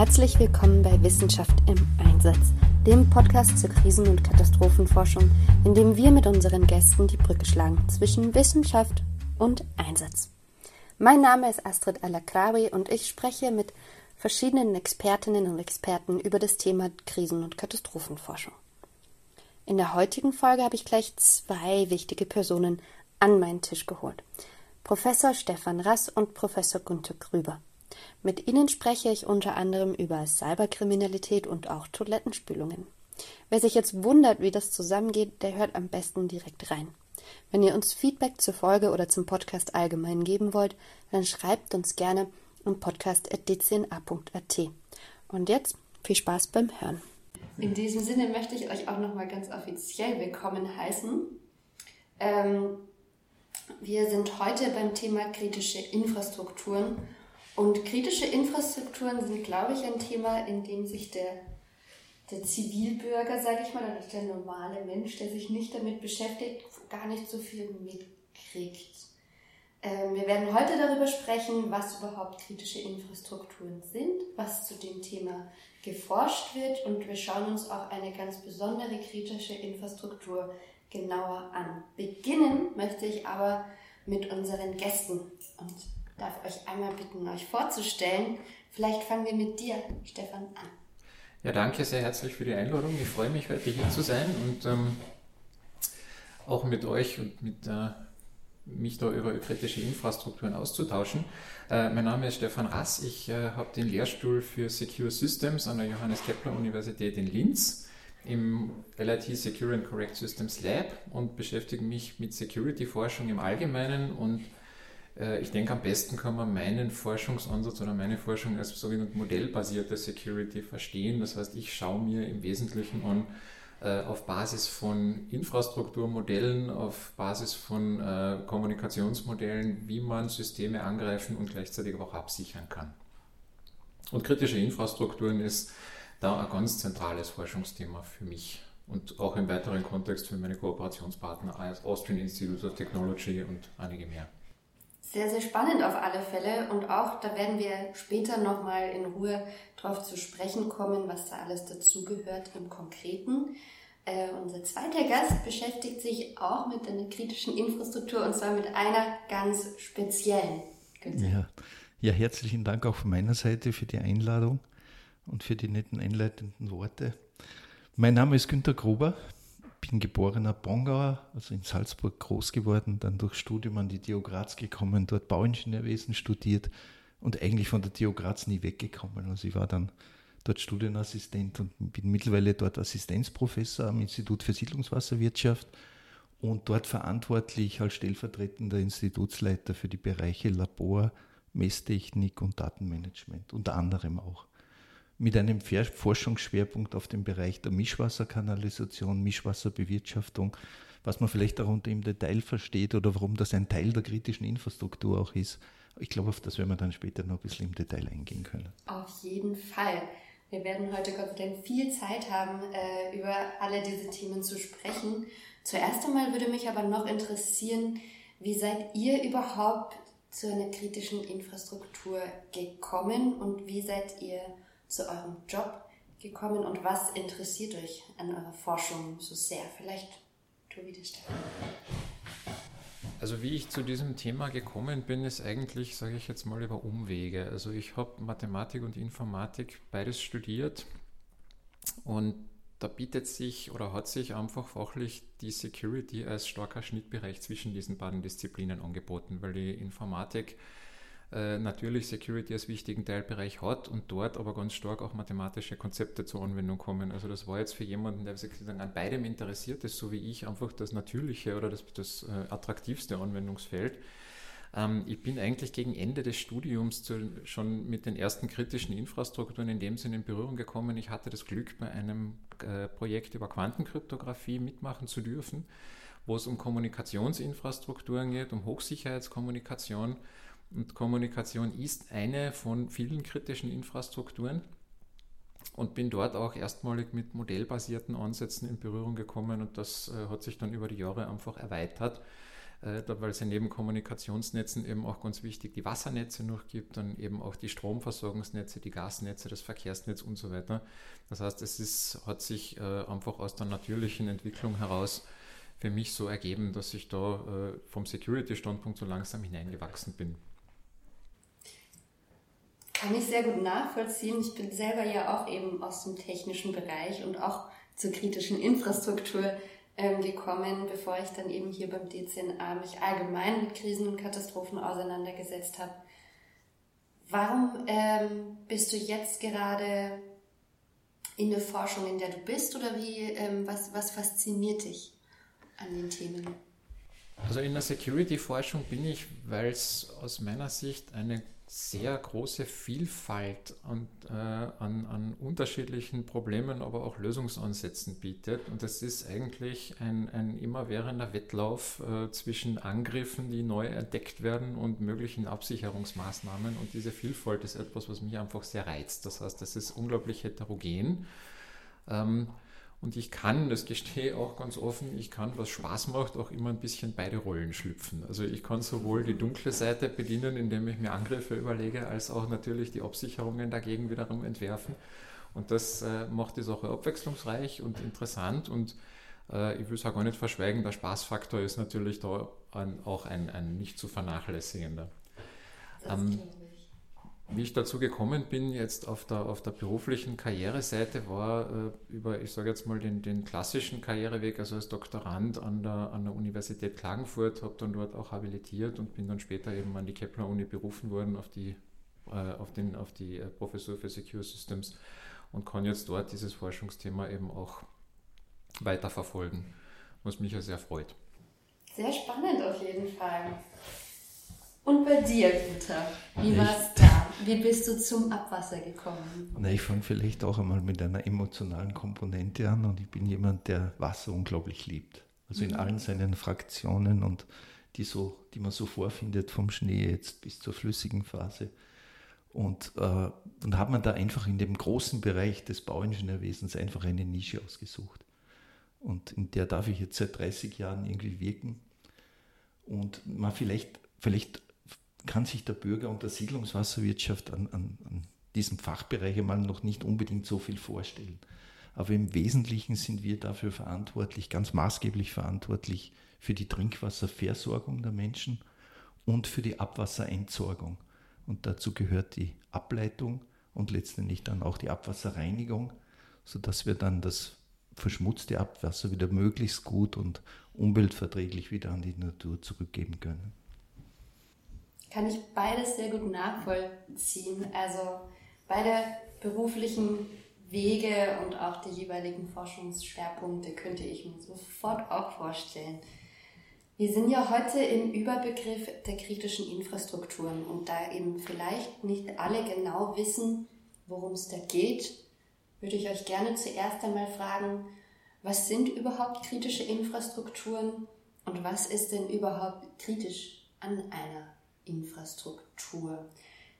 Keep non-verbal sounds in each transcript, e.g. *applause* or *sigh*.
Herzlich willkommen bei Wissenschaft im Einsatz, dem Podcast zur Krisen- und Katastrophenforschung, in dem wir mit unseren Gästen die Brücke schlagen zwischen Wissenschaft und Einsatz. Mein Name ist Astrid Alakrawi und ich spreche mit verschiedenen Expertinnen und Experten über das Thema Krisen- und Katastrophenforschung. In der heutigen Folge habe ich gleich zwei wichtige Personen an meinen Tisch geholt. Professor Stefan Rass und Professor Gunther Grüber. Mit ihnen spreche ich unter anderem über Cyberkriminalität und auch Toilettenspülungen. Wer sich jetzt wundert, wie das zusammengeht, der hört am besten direkt rein. Wenn ihr uns Feedback zur Folge oder zum Podcast allgemein geben wollt, dann schreibt uns gerne an podcast.dcna.at. Und jetzt viel Spaß beim Hören. In diesem Sinne möchte ich euch auch nochmal ganz offiziell willkommen heißen. Ähm, wir sind heute beim Thema kritische Infrastrukturen und kritische Infrastrukturen sind, glaube ich, ein Thema, in dem sich der, der Zivilbürger, sage ich mal, oder der normale Mensch, der sich nicht damit beschäftigt, gar nicht so viel mitkriegt. Ähm, wir werden heute darüber sprechen, was überhaupt kritische Infrastrukturen sind, was zu dem Thema geforscht wird und wir schauen uns auch eine ganz besondere kritische Infrastruktur genauer an. Beginnen möchte ich aber mit unseren Gästen und darf euch einmal bitten, euch vorzustellen. Vielleicht fangen wir mit dir, Stefan, an. Ja, danke sehr herzlich für die Einladung. Ich freue mich, heute hier zu sein und ähm, auch mit euch und mit äh, mich da über kritische Infrastrukturen auszutauschen. Äh, mein Name ist Stefan Rass. Ich äh, habe den Lehrstuhl für Secure Systems an der Johannes Kepler Universität in Linz im LIT Secure and Correct Systems Lab und beschäftige mich mit Security-Forschung im Allgemeinen und ich denke, am besten kann man meinen Forschungsansatz oder meine Forschung als sogenannte modellbasierte Security verstehen. Das heißt, ich schaue mir im Wesentlichen an, äh, auf Basis von Infrastrukturmodellen, auf Basis von äh, Kommunikationsmodellen, wie man Systeme angreifen und gleichzeitig auch absichern kann. Und kritische Infrastrukturen ist da ein ganz zentrales Forschungsthema für mich und auch im weiteren Kontext für meine Kooperationspartner als Austrian Institute of Technology und einige mehr. Sehr, sehr spannend auf alle Fälle und auch da werden wir später nochmal in Ruhe drauf zu sprechen kommen, was da alles dazugehört im Konkreten. Äh, unser zweiter Gast beschäftigt sich auch mit einer kritischen Infrastruktur und zwar mit einer ganz speziellen. Ja. ja, herzlichen Dank auch von meiner Seite für die Einladung und für die netten einleitenden Worte. Mein Name ist Günter Gruber, bin geborener Bongauer, also in Salzburg groß geworden, dann durch Studium an die TU Graz gekommen, dort Bauingenieurwesen studiert und eigentlich von der TU Graz nie weggekommen. Also ich war dann dort Studienassistent und bin mittlerweile dort Assistenzprofessor am Institut für Siedlungswasserwirtschaft und dort verantwortlich als stellvertretender Institutsleiter für die Bereiche Labor, Messtechnik und Datenmanagement, unter anderem auch mit einem Forschungsschwerpunkt auf dem Bereich der Mischwasserkanalisation, Mischwasserbewirtschaftung, was man vielleicht darunter im Detail versteht oder warum das ein Teil der kritischen Infrastruktur auch ist. Ich glaube, auf das werden wir dann später noch ein bisschen im Detail eingehen können. Auf jeden Fall. Wir werden heute Gott sei Dank viel Zeit haben, äh, über alle diese Themen zu sprechen. Zuerst einmal würde mich aber noch interessieren, wie seid ihr überhaupt zu einer kritischen Infrastruktur gekommen und wie seid ihr zu eurem Job gekommen und was interessiert euch an eurer Forschung so sehr? Vielleicht Tobi de Stefan. Also wie ich zu diesem Thema gekommen bin, ist eigentlich, sage ich jetzt mal, über Umwege. Also ich habe Mathematik und Informatik beides studiert und da bietet sich oder hat sich einfach fachlich die Security als starker Schnittbereich zwischen diesen beiden Disziplinen angeboten, weil die Informatik äh, natürlich Security als wichtigen Teilbereich hat und dort aber ganz stark auch mathematische Konzepte zur Anwendung kommen. Also das war jetzt für jemanden, der sich an beidem interessiert ist, so wie ich, einfach das natürliche oder das, das äh, attraktivste Anwendungsfeld. Ähm, ich bin eigentlich gegen Ende des Studiums zu, schon mit den ersten kritischen Infrastrukturen in dem Sinne in Berührung gekommen. Ich hatte das Glück, bei einem äh, Projekt über Quantenkryptographie mitmachen zu dürfen, wo es um Kommunikationsinfrastrukturen geht, um Hochsicherheitskommunikation und Kommunikation ist eine von vielen kritischen Infrastrukturen und bin dort auch erstmalig mit modellbasierten Ansätzen in Berührung gekommen und das äh, hat sich dann über die Jahre einfach erweitert, äh, weil es ja neben Kommunikationsnetzen eben auch ganz wichtig die Wassernetze noch gibt, dann eben auch die Stromversorgungsnetze, die Gasnetze, das Verkehrsnetz und so weiter. Das heißt, es ist, hat sich äh, einfach aus der natürlichen Entwicklung heraus für mich so ergeben, dass ich da äh, vom Security-Standpunkt so langsam hineingewachsen bin. Kann ich sehr gut nachvollziehen. Ich bin selber ja auch eben aus dem technischen Bereich und auch zur kritischen Infrastruktur ähm, gekommen, bevor ich dann eben hier beim DCNA mich allgemein mit Krisen und Katastrophen auseinandergesetzt habe. Warum ähm, bist du jetzt gerade in der Forschung, in der du bist, oder wie, ähm, was, was fasziniert dich an den Themen? Also in der Security-Forschung bin ich, weil es aus meiner Sicht eine sehr große Vielfalt an, äh, an, an, unterschiedlichen Problemen, aber auch Lösungsansätzen bietet. Und das ist eigentlich ein, ein immerwährender Wettlauf äh, zwischen Angriffen, die neu entdeckt werden und möglichen Absicherungsmaßnahmen. Und diese Vielfalt ist etwas, was mich einfach sehr reizt. Das heißt, das ist unglaublich heterogen. Ähm, und ich kann, das gestehe auch ganz offen, ich kann, was Spaß macht, auch immer ein bisschen beide Rollen schlüpfen. Also ich kann sowohl die dunkle Seite bedienen, indem ich mir Angriffe überlege, als auch natürlich die Absicherungen dagegen wiederum entwerfen. Und das äh, macht die Sache abwechslungsreich und interessant. Und äh, ich will es auch gar nicht verschweigen, der Spaßfaktor ist natürlich da ein, auch ein, ein nicht zu vernachlässigender. Ähm, wie ich dazu gekommen bin, jetzt auf der, auf der beruflichen Karriereseite, war äh, über, ich sage jetzt mal, den, den klassischen Karriereweg, also als Doktorand an der, an der Universität Klagenfurt, habe dann dort auch habilitiert und bin dann später eben an die Kepler-Uni berufen worden, auf die, äh, auf den, auf die äh, Professur für Secure Systems und kann jetzt dort dieses Forschungsthema eben auch weiterverfolgen, was mich ja sehr freut. Sehr spannend auf jeden Fall. Und bei dir, Güter, wie war es? Wie bist du zum Abwasser gekommen? Na, ich fange vielleicht auch einmal mit einer emotionalen Komponente an und ich bin jemand, der Wasser unglaublich liebt. Also in mhm. allen seinen Fraktionen und die, so, die man so vorfindet, vom Schnee jetzt bis zur flüssigen Phase. Und äh, dann hat man da einfach in dem großen Bereich des Bauingenieurwesens einfach eine Nische ausgesucht. Und in der darf ich jetzt seit 30 Jahren irgendwie wirken. Und man vielleicht, vielleicht kann sich der Bürger unter Siedlungswasserwirtschaft an, an, an diesem Fachbereich einmal noch nicht unbedingt so viel vorstellen. Aber im Wesentlichen sind wir dafür verantwortlich, ganz maßgeblich verantwortlich für die Trinkwasserversorgung der Menschen und für die Abwasserentsorgung. Und dazu gehört die Ableitung und letztendlich dann auch die Abwasserreinigung, sodass wir dann das verschmutzte Abwasser wieder möglichst gut und umweltverträglich wieder an die Natur zurückgeben können kann ich beides sehr gut nachvollziehen. Also beide beruflichen Wege und auch die jeweiligen Forschungsschwerpunkte könnte ich mir sofort auch vorstellen. Wir sind ja heute im Überbegriff der kritischen Infrastrukturen und da eben vielleicht nicht alle genau wissen, worum es da geht, würde ich euch gerne zuerst einmal fragen, was sind überhaupt kritische Infrastrukturen und was ist denn überhaupt kritisch an einer Infrastruktur?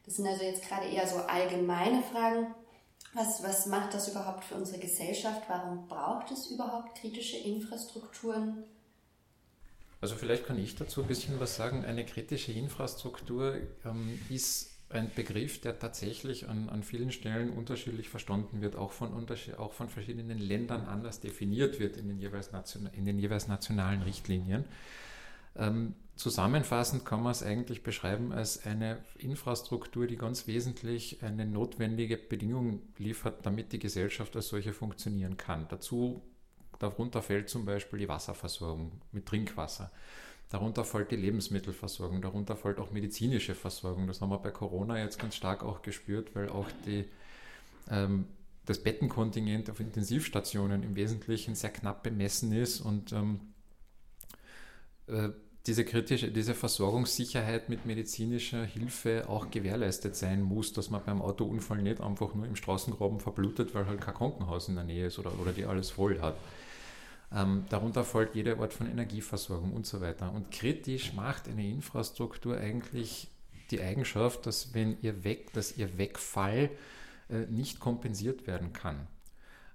Das sind also jetzt gerade eher so allgemeine Fragen. Was, was macht das überhaupt für unsere Gesellschaft? Warum braucht es überhaupt kritische Infrastrukturen? Also vielleicht kann ich dazu ein bisschen was sagen. Eine kritische Infrastruktur ähm, ist ein Begriff, der tatsächlich an, an vielen Stellen unterschiedlich verstanden wird, auch von, auch von verschiedenen Ländern anders definiert wird in den jeweils, nation, in den jeweils nationalen Richtlinien. Ähm, Zusammenfassend kann man es eigentlich beschreiben als eine Infrastruktur, die ganz wesentlich eine notwendige Bedingung liefert, damit die Gesellschaft als solche funktionieren kann. Dazu, darunter fällt zum Beispiel die Wasserversorgung mit Trinkwasser. Darunter fällt die Lebensmittelversorgung, darunter fällt auch medizinische Versorgung. Das haben wir bei Corona jetzt ganz stark auch gespürt, weil auch die, ähm, das Bettenkontingent auf Intensivstationen im Wesentlichen sehr knapp bemessen ist und ähm, äh, diese kritische, diese Versorgungssicherheit mit medizinischer Hilfe auch gewährleistet sein muss, dass man beim Autounfall nicht einfach nur im Straßengraben verblutet, weil halt kein Krankenhaus in der Nähe ist oder, oder die alles voll hat. Ähm, darunter folgt jede Art von Energieversorgung und so weiter. Und kritisch macht eine Infrastruktur eigentlich die Eigenschaft, dass wenn ihr weg, dass ihr Wegfall äh, nicht kompensiert werden kann.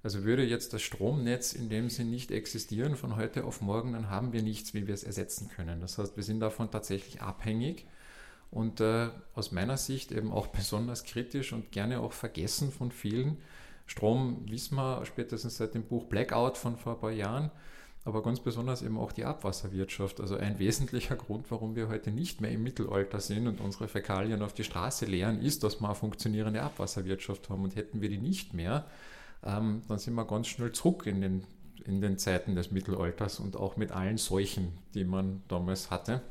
Also würde jetzt das Stromnetz in dem Sinn nicht existieren von heute auf morgen, dann haben wir nichts, wie wir es ersetzen können. Das heißt, wir sind davon tatsächlich abhängig und äh, aus meiner Sicht eben auch *laughs* besonders kritisch und gerne auch vergessen von vielen. Strom wissen wir spätestens seit dem Buch Blackout von vor ein paar Jahren, aber ganz besonders eben auch die Abwasserwirtschaft. Also ein *laughs* wesentlicher Grund, warum wir heute nicht mehr im Mittelalter sind und unsere Fäkalien auf die Straße leeren, ist, dass wir eine funktionierende Abwasserwirtschaft haben. Und hätten wir die nicht mehr, ähm, dann sind wir ganz schnell zurück in den, in den Zeiten des Mittelalters und auch mit allen Seuchen, die man damals hatte.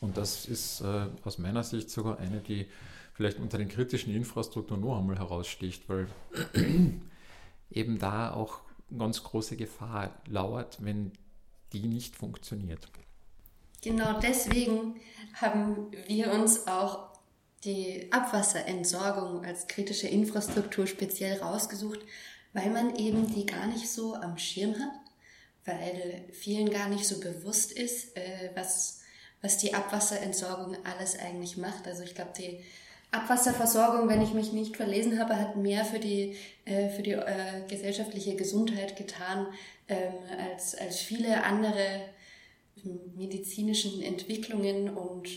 Und das ist äh, aus meiner Sicht sogar eine, die vielleicht unter den kritischen Infrastrukturen noch einmal heraussticht, weil *clears throat* eben da auch ganz große Gefahr lauert, wenn die nicht funktioniert. Genau deswegen haben wir uns auch die Abwasserentsorgung als kritische Infrastruktur speziell rausgesucht, weil man eben die gar nicht so am Schirm hat, weil vielen gar nicht so bewusst ist, äh, was, was die Abwasserentsorgung alles eigentlich macht. Also ich glaube, die Abwasserversorgung, wenn ich mich nicht verlesen habe, hat mehr für die, äh, für die äh, gesellschaftliche Gesundheit getan ähm, als, als viele andere hm, medizinischen Entwicklungen und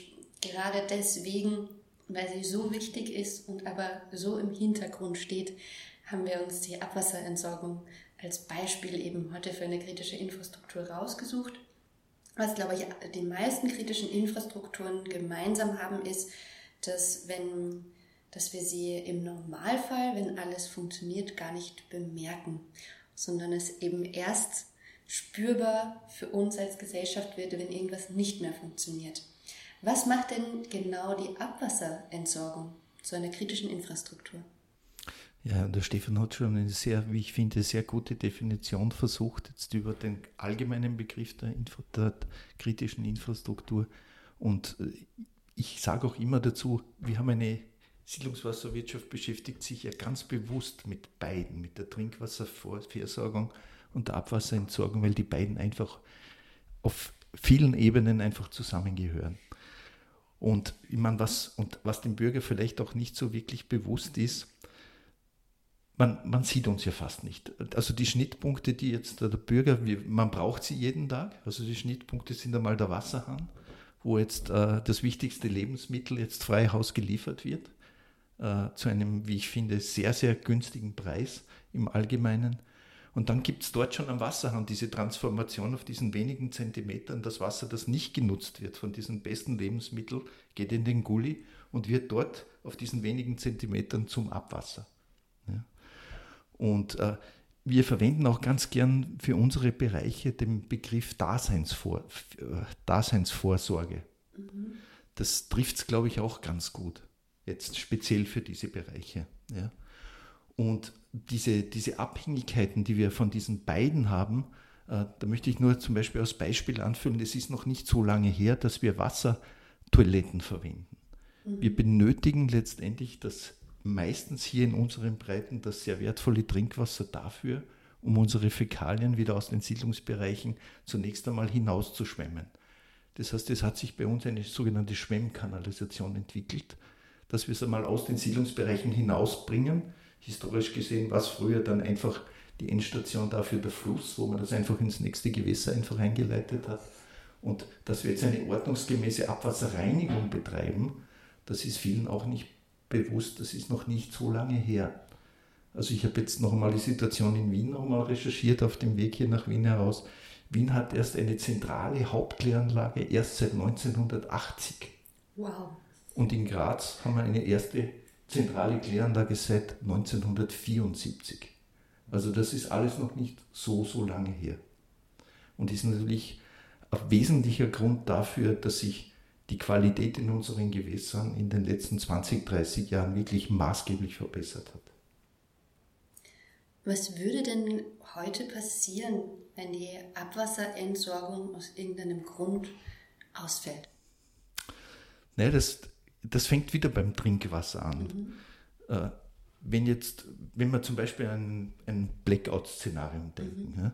gerade deswegen weil sie so wichtig ist und aber so im Hintergrund steht, haben wir uns die Abwasserentsorgung als Beispiel eben heute für eine kritische Infrastruktur rausgesucht. Was, glaube ich, die meisten kritischen Infrastrukturen gemeinsam haben, ist, dass, wenn, dass wir sie im Normalfall, wenn alles funktioniert, gar nicht bemerken, sondern es eben erst spürbar für uns als Gesellschaft wird, wenn irgendwas nicht mehr funktioniert. Was macht denn genau die Abwasserentsorgung zu einer kritischen Infrastruktur? Ja, der Stefan hat schon eine sehr, wie ich finde, sehr gute Definition versucht, jetzt über den allgemeinen Begriff der, Info der kritischen Infrastruktur. Und äh, ich sage auch immer dazu, wir haben eine Siedlungswasserwirtschaft beschäftigt sich ja ganz bewusst mit beiden, mit der Trinkwasserversorgung und der Abwasserentsorgung, weil die beiden einfach auf vielen Ebenen einfach zusammengehören. Und ich meine, was, und was dem Bürger vielleicht auch nicht so wirklich bewusst ist, man, man sieht uns ja fast nicht. Also die Schnittpunkte, die jetzt der Bürger, man braucht sie jeden Tag. Also die Schnittpunkte sind einmal der Wasserhahn, wo jetzt äh, das wichtigste Lebensmittel jetzt frei Haus geliefert wird, äh, zu einem, wie ich finde, sehr, sehr günstigen Preis im Allgemeinen. Und dann gibt es dort schon am Wasserhahn diese Transformation auf diesen wenigen Zentimetern. Das Wasser, das nicht genutzt wird von diesem besten Lebensmittel, geht in den Gully und wird dort auf diesen wenigen Zentimetern zum Abwasser. Ja. Und äh, wir verwenden auch ganz gern für unsere Bereiche den Begriff Daseinsvor äh, Daseinsvorsorge. Mhm. Das trifft es, glaube ich, auch ganz gut. Jetzt speziell für diese Bereiche. Ja. Und diese, diese Abhängigkeiten, die wir von diesen beiden haben, äh, da möchte ich nur zum Beispiel als Beispiel anführen, es ist noch nicht so lange her, dass wir Wassertoiletten verwenden. Mhm. Wir benötigen letztendlich das meistens hier in unseren Breiten das sehr wertvolle Trinkwasser dafür, um unsere Fäkalien wieder aus den Siedlungsbereichen zunächst einmal hinauszuschwemmen. Das heißt, es hat sich bei uns eine sogenannte Schwemmkanalisation entwickelt, dass wir es einmal aus den Siedlungsbereichen hinausbringen historisch gesehen war es früher dann einfach die Endstation dafür der Fluss, wo man das einfach ins nächste Gewässer einfach eingeleitet hat. Und dass wir jetzt eine ordnungsgemäße Abwasserreinigung betreiben, das ist vielen auch nicht bewusst, das ist noch nicht so lange her. Also ich habe jetzt noch einmal die Situation in Wien noch mal recherchiert auf dem Weg hier nach Wien heraus. Wien hat erst eine zentrale Hauptkläranlage erst seit 1980. Wow. Und in Graz haben wir eine erste zentrale Kläranlage seit 1974. Also das ist alles noch nicht so, so lange her. Und ist natürlich ein wesentlicher Grund dafür, dass sich die Qualität in unseren Gewässern in den letzten 20, 30 Jahren wirklich maßgeblich verbessert hat. Was würde denn heute passieren, wenn die Abwasserentsorgung aus irgendeinem Grund ausfällt? Naja, das, das fängt wieder beim Trinkwasser an. Mhm. Äh, wenn jetzt, wenn wir zum Beispiel ein, ein Blackout-Szenarium denken, mhm. ja,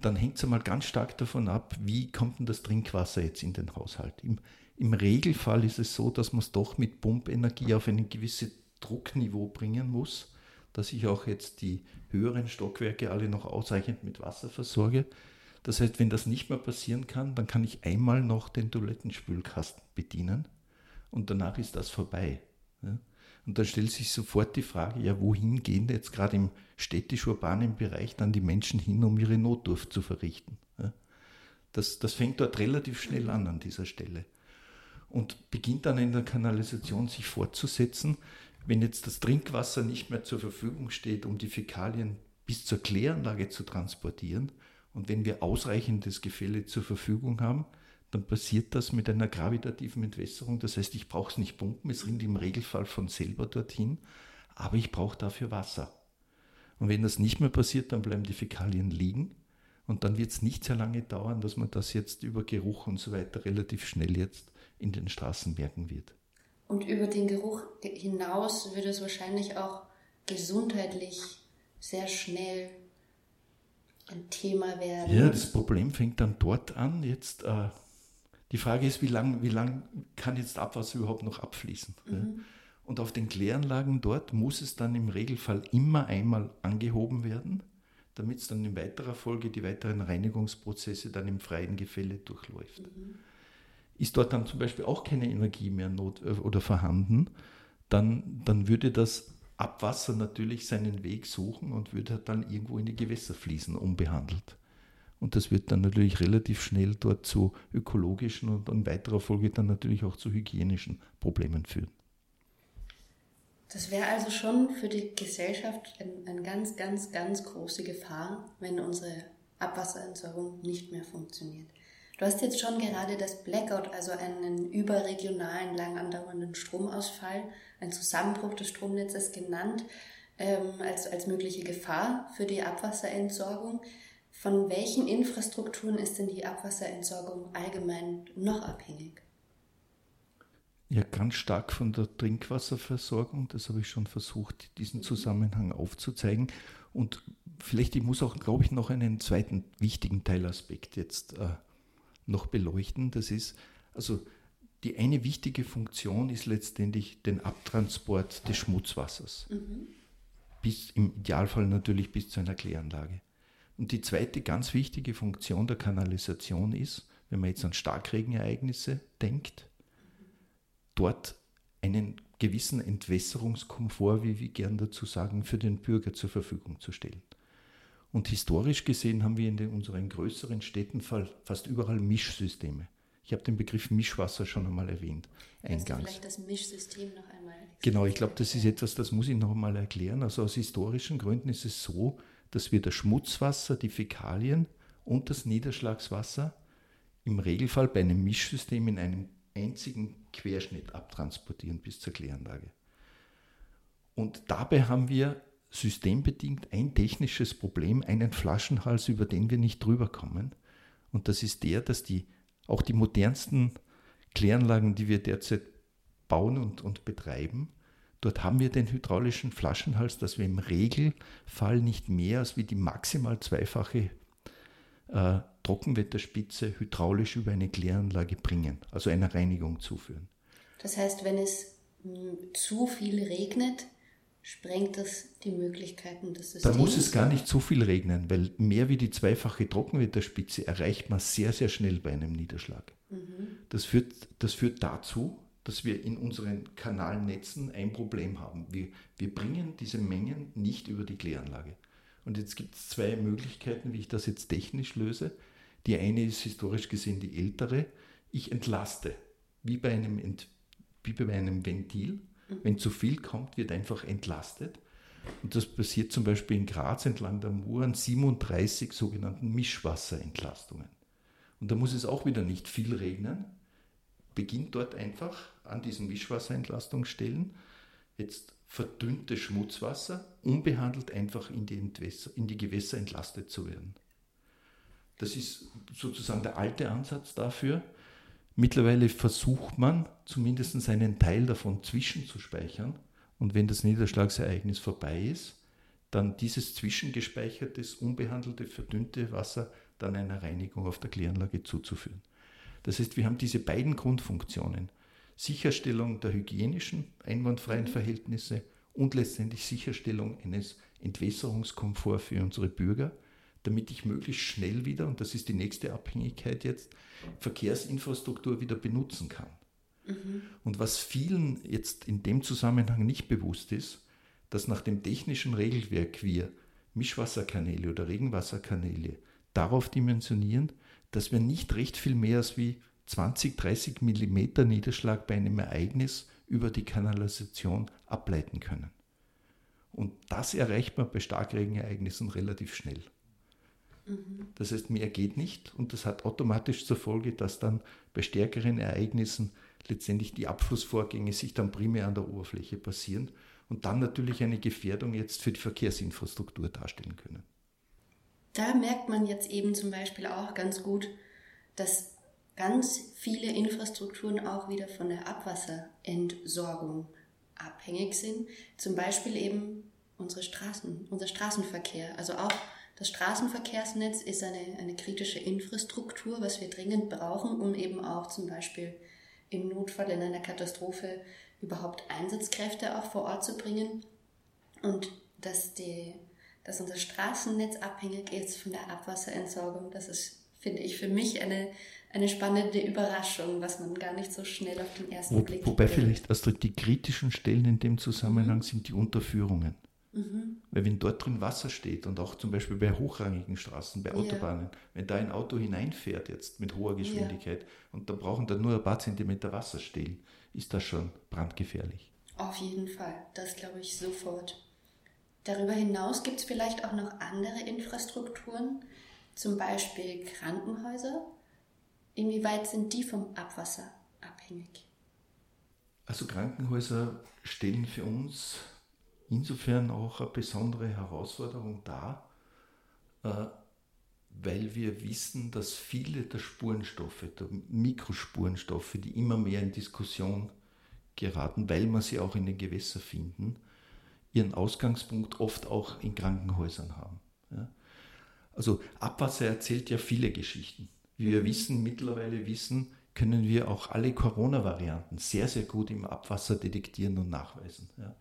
dann hängt es einmal ganz stark davon ab, wie kommt denn das Trinkwasser jetzt in den Haushalt. Im, im Regelfall ist es so, dass man es doch mit Pumpenergie auf ein gewisses Druckniveau bringen muss, dass ich auch jetzt die höheren Stockwerke alle noch ausreichend mit Wasser versorge. Das heißt, wenn das nicht mehr passieren kann, dann kann ich einmal noch den Toilettenspülkasten bedienen und danach ist das vorbei. Ja? Und dann stellt sich sofort die Frage, ja, wohin gehen jetzt gerade im städtisch-urbanen Bereich dann die Menschen hin, um ihre Notdurft zu verrichten? Ja? Das, das fängt dort relativ schnell an an dieser Stelle und beginnt dann in der Kanalisation sich fortzusetzen. Wenn jetzt das Trinkwasser nicht mehr zur Verfügung steht, um die Fäkalien bis zur Kläranlage zu transportieren, und wenn wir ausreichendes Gefälle zur Verfügung haben, dann passiert das mit einer gravitativen Entwässerung. Das heißt, ich brauche es nicht pumpen, es rinnt im Regelfall von selber dorthin, aber ich brauche dafür Wasser. Und wenn das nicht mehr passiert, dann bleiben die Fäkalien liegen und dann wird es nicht sehr lange dauern, dass man das jetzt über Geruch und so weiter relativ schnell jetzt in den Straßen merken wird. Und über den Geruch hinaus wird es wahrscheinlich auch gesundheitlich sehr schnell ein Thema werden. Ja, das Problem fängt dann dort an. Jetzt äh, die Frage ist, wie lange wie lang kann jetzt Abwasser überhaupt noch abfließen? Mhm. Ja? Und auf den Kläranlagen dort muss es dann im Regelfall immer einmal angehoben werden, damit es dann in weiterer Folge die weiteren Reinigungsprozesse dann im freien Gefälle durchläuft. Mhm. Ist dort dann zum Beispiel auch keine Energie mehr not äh, oder vorhanden, dann, dann würde das Abwasser natürlich seinen Weg suchen und würde dann irgendwo in die Gewässer fließen, unbehandelt. Und das wird dann natürlich relativ schnell dort zu ökologischen und in weiterer Folge dann natürlich auch zu hygienischen Problemen führen. Das wäre also schon für die Gesellschaft eine ein ganz, ganz, ganz große Gefahr, wenn unsere Abwasserentsorgung nicht mehr funktioniert. Du hast jetzt schon gerade das Blackout, also einen überregionalen, lang andauernden Stromausfall, ein Zusammenbruch des Stromnetzes genannt, ähm, als, als mögliche Gefahr für die Abwasserentsorgung. Von welchen Infrastrukturen ist denn die Abwasserentsorgung allgemein noch abhängig? Ja, ganz stark von der Trinkwasserversorgung. Das habe ich schon versucht, diesen mhm. Zusammenhang aufzuzeigen. Und vielleicht, ich muss auch, glaube ich, noch einen zweiten wichtigen Teilaspekt jetzt äh, noch beleuchten. Das ist, also die eine wichtige Funktion ist letztendlich den Abtransport des Schmutzwassers. Mhm. Bis, Im Idealfall natürlich bis zu einer Kläranlage. Und die zweite ganz wichtige Funktion der Kanalisation ist, wenn man jetzt an Starkregenereignisse denkt, dort einen gewissen Entwässerungskomfort, wie wir gern dazu sagen, für den Bürger zur Verfügung zu stellen. Und historisch gesehen haben wir in den, unseren größeren Städten fast überall Mischsysteme. Ich habe den Begriff Mischwasser schon einmal erwähnt. Eingangs. vielleicht das Mischsystem noch einmal. Genau, ich glaube, das ist etwas, das muss ich noch einmal erklären. Also aus historischen Gründen ist es so, dass wir das Schmutzwasser, die Fäkalien und das Niederschlagswasser im Regelfall bei einem Mischsystem in einem einzigen Querschnitt abtransportieren bis zur Kläranlage. Und dabei haben wir systembedingt ein technisches Problem, einen Flaschenhals, über den wir nicht drüber kommen. Und das ist der, dass die, auch die modernsten Kläranlagen, die wir derzeit bauen und, und betreiben, dort haben wir den hydraulischen Flaschenhals, dass wir im Regelfall nicht mehr als wie die maximal zweifache äh, Trockenwetterspitze hydraulisch über eine Kläranlage bringen, also einer Reinigung zuführen. Das heißt, wenn es zu viel regnet, sprengt das die Möglichkeiten des Systems? Da muss es gar nicht so viel regnen, weil mehr wie die zweifache Trockenwetterspitze erreicht man sehr, sehr schnell bei einem Niederschlag. Mhm. Das, führt, das führt dazu, dass wir in unseren Kanalnetzen ein Problem haben. Wir, wir bringen diese Mengen nicht über die Kläranlage. Und jetzt gibt es zwei Möglichkeiten, wie ich das jetzt technisch löse. Die eine ist historisch gesehen die ältere. Ich entlaste, wie bei einem, wie bei einem Ventil wenn zu viel kommt, wird einfach entlastet. Und das passiert zum Beispiel in Graz entlang der Mur an 37 sogenannten Mischwasserentlastungen. Und da muss es auch wieder nicht viel regnen. Beginnt dort einfach an diesen Mischwasserentlastungsstellen jetzt verdünntes Schmutzwasser unbehandelt einfach in die, Entwässer, in die Gewässer entlastet zu werden. Das ist sozusagen der alte Ansatz dafür. Mittlerweile versucht man zumindest einen Teil davon zwischenzuspeichern und wenn das Niederschlagsereignis vorbei ist, dann dieses zwischengespeichertes, unbehandelte, verdünnte Wasser dann einer Reinigung auf der Kläranlage zuzuführen. Das heißt, wir haben diese beiden Grundfunktionen. Sicherstellung der hygienischen, einwandfreien Verhältnisse und letztendlich Sicherstellung eines Entwässerungskomforts für unsere Bürger, damit ich möglichst schnell wieder, und das ist die nächste Abhängigkeit jetzt, Verkehrsinfrastruktur wieder benutzen kann. Mhm. Und was vielen jetzt in dem Zusammenhang nicht bewusst ist, dass nach dem technischen Regelwerk wir Mischwasserkanäle oder Regenwasserkanäle darauf dimensionieren, dass wir nicht recht viel mehr als wie 20, 30 Millimeter Niederschlag bei einem Ereignis über die Kanalisation ableiten können. Und das erreicht man bei Starkregenereignissen relativ schnell. Mhm. Das heißt, mehr geht nicht und das hat automatisch zur Folge, dass dann bei stärkeren Ereignissen letztendlich die Abflussvorgänge sich dann primär an der Oberfläche passieren und dann natürlich eine Gefährdung jetzt für die Verkehrsinfrastruktur darstellen können. Da merkt man jetzt eben zum Beispiel auch ganz gut, dass ganz viele Infrastrukturen auch wieder von der Abwasserentsorgung abhängig sind. Zum Beispiel eben unsere Straßen, unser Straßenverkehr. Also auch das Straßenverkehrsnetz ist eine, eine kritische Infrastruktur, was wir dringend brauchen, um eben auch zum Beispiel im Notfall in einer Katastrophe überhaupt Einsatzkräfte auch vor Ort zu bringen. Und dass, die, dass unser Straßennetz abhängig ist von der Abwasserentsorgung, das ist, finde ich, für mich eine, eine spannende Überraschung, was man gar nicht so schnell auf den ersten Wo, Blick Wobei vielleicht also die kritischen Stellen in dem Zusammenhang mhm. sind die Unterführungen. Mhm. Weil wenn dort drin Wasser steht und auch zum Beispiel bei hochrangigen Straßen, bei Autobahnen, ja. wenn da ein Auto hineinfährt jetzt mit hoher Geschwindigkeit ja. und da brauchen dann nur ein paar Zentimeter Wasser stehen, ist das schon brandgefährlich. Auf jeden Fall, das glaube ich sofort. Darüber hinaus gibt es vielleicht auch noch andere Infrastrukturen, zum Beispiel Krankenhäuser Inwieweit sind die vom Abwasser abhängig? Also Krankenhäuser stellen für uns insofern auch eine besondere Herausforderung dar, äh, weil wir wissen, dass viele der Spurenstoffe, der Mikrospurenstoffe, die immer mehr in Diskussion geraten, weil man sie auch in den Gewässern finden, ihren Ausgangspunkt oft auch in Krankenhäusern haben. Also Abwasser erzählt ja viele Geschichten. Wie wir wissen, mittlerweile wissen, können wir auch alle Corona-Varianten sehr, sehr gut im Abwasser detektieren und nachweisen. Ja.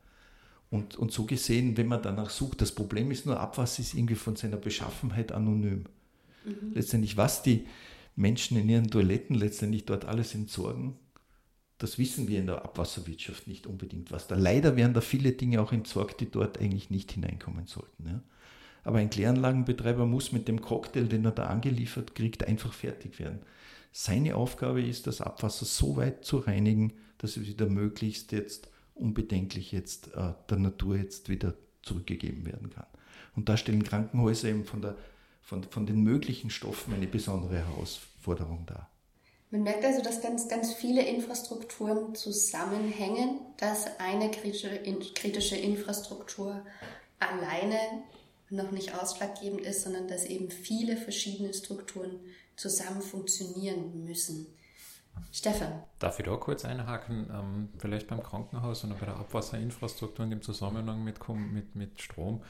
Und, und so gesehen, wenn man danach sucht, das Problem ist nur, Abwasser ist irgendwie von seiner Beschaffenheit anonym. Mhm. Letztendlich, was die Menschen in ihren Toiletten letztendlich dort alles entsorgen, das wissen wir in der Abwasserwirtschaft nicht unbedingt was. Da leider werden da viele Dinge auch entsorgt, die dort eigentlich nicht hineinkommen sollten. Ja. Aber ein Kläranlagenbetreiber muss mit dem Cocktail, den er da angeliefert kriegt, einfach fertig werden. Seine Aufgabe ist, das Abwasser so weit zu reinigen, dass es wieder möglichst jetzt unbedenklich jetzt äh, der Natur jetzt wieder zurückgegeben werden kann. Und da stellen Krankenhäuser eben von, der, von, von den möglichen Stoffen eine besondere Herausforderung dar. Man merkt also, dass ganz, ganz viele Infrastrukturen zusammenhängen, dass eine kritische, kritische Infrastruktur alleine noch nicht ausschlaggebend ist, sondern dass eben viele verschiedene Strukturen zusammen funktionieren müssen. Stefan. Darf ich da kurz einhaken? Ähm, vielleicht beim Krankenhaus oder bei der Abwasserinfrastruktur in dem Zusammenhang mit, mit, mit Strom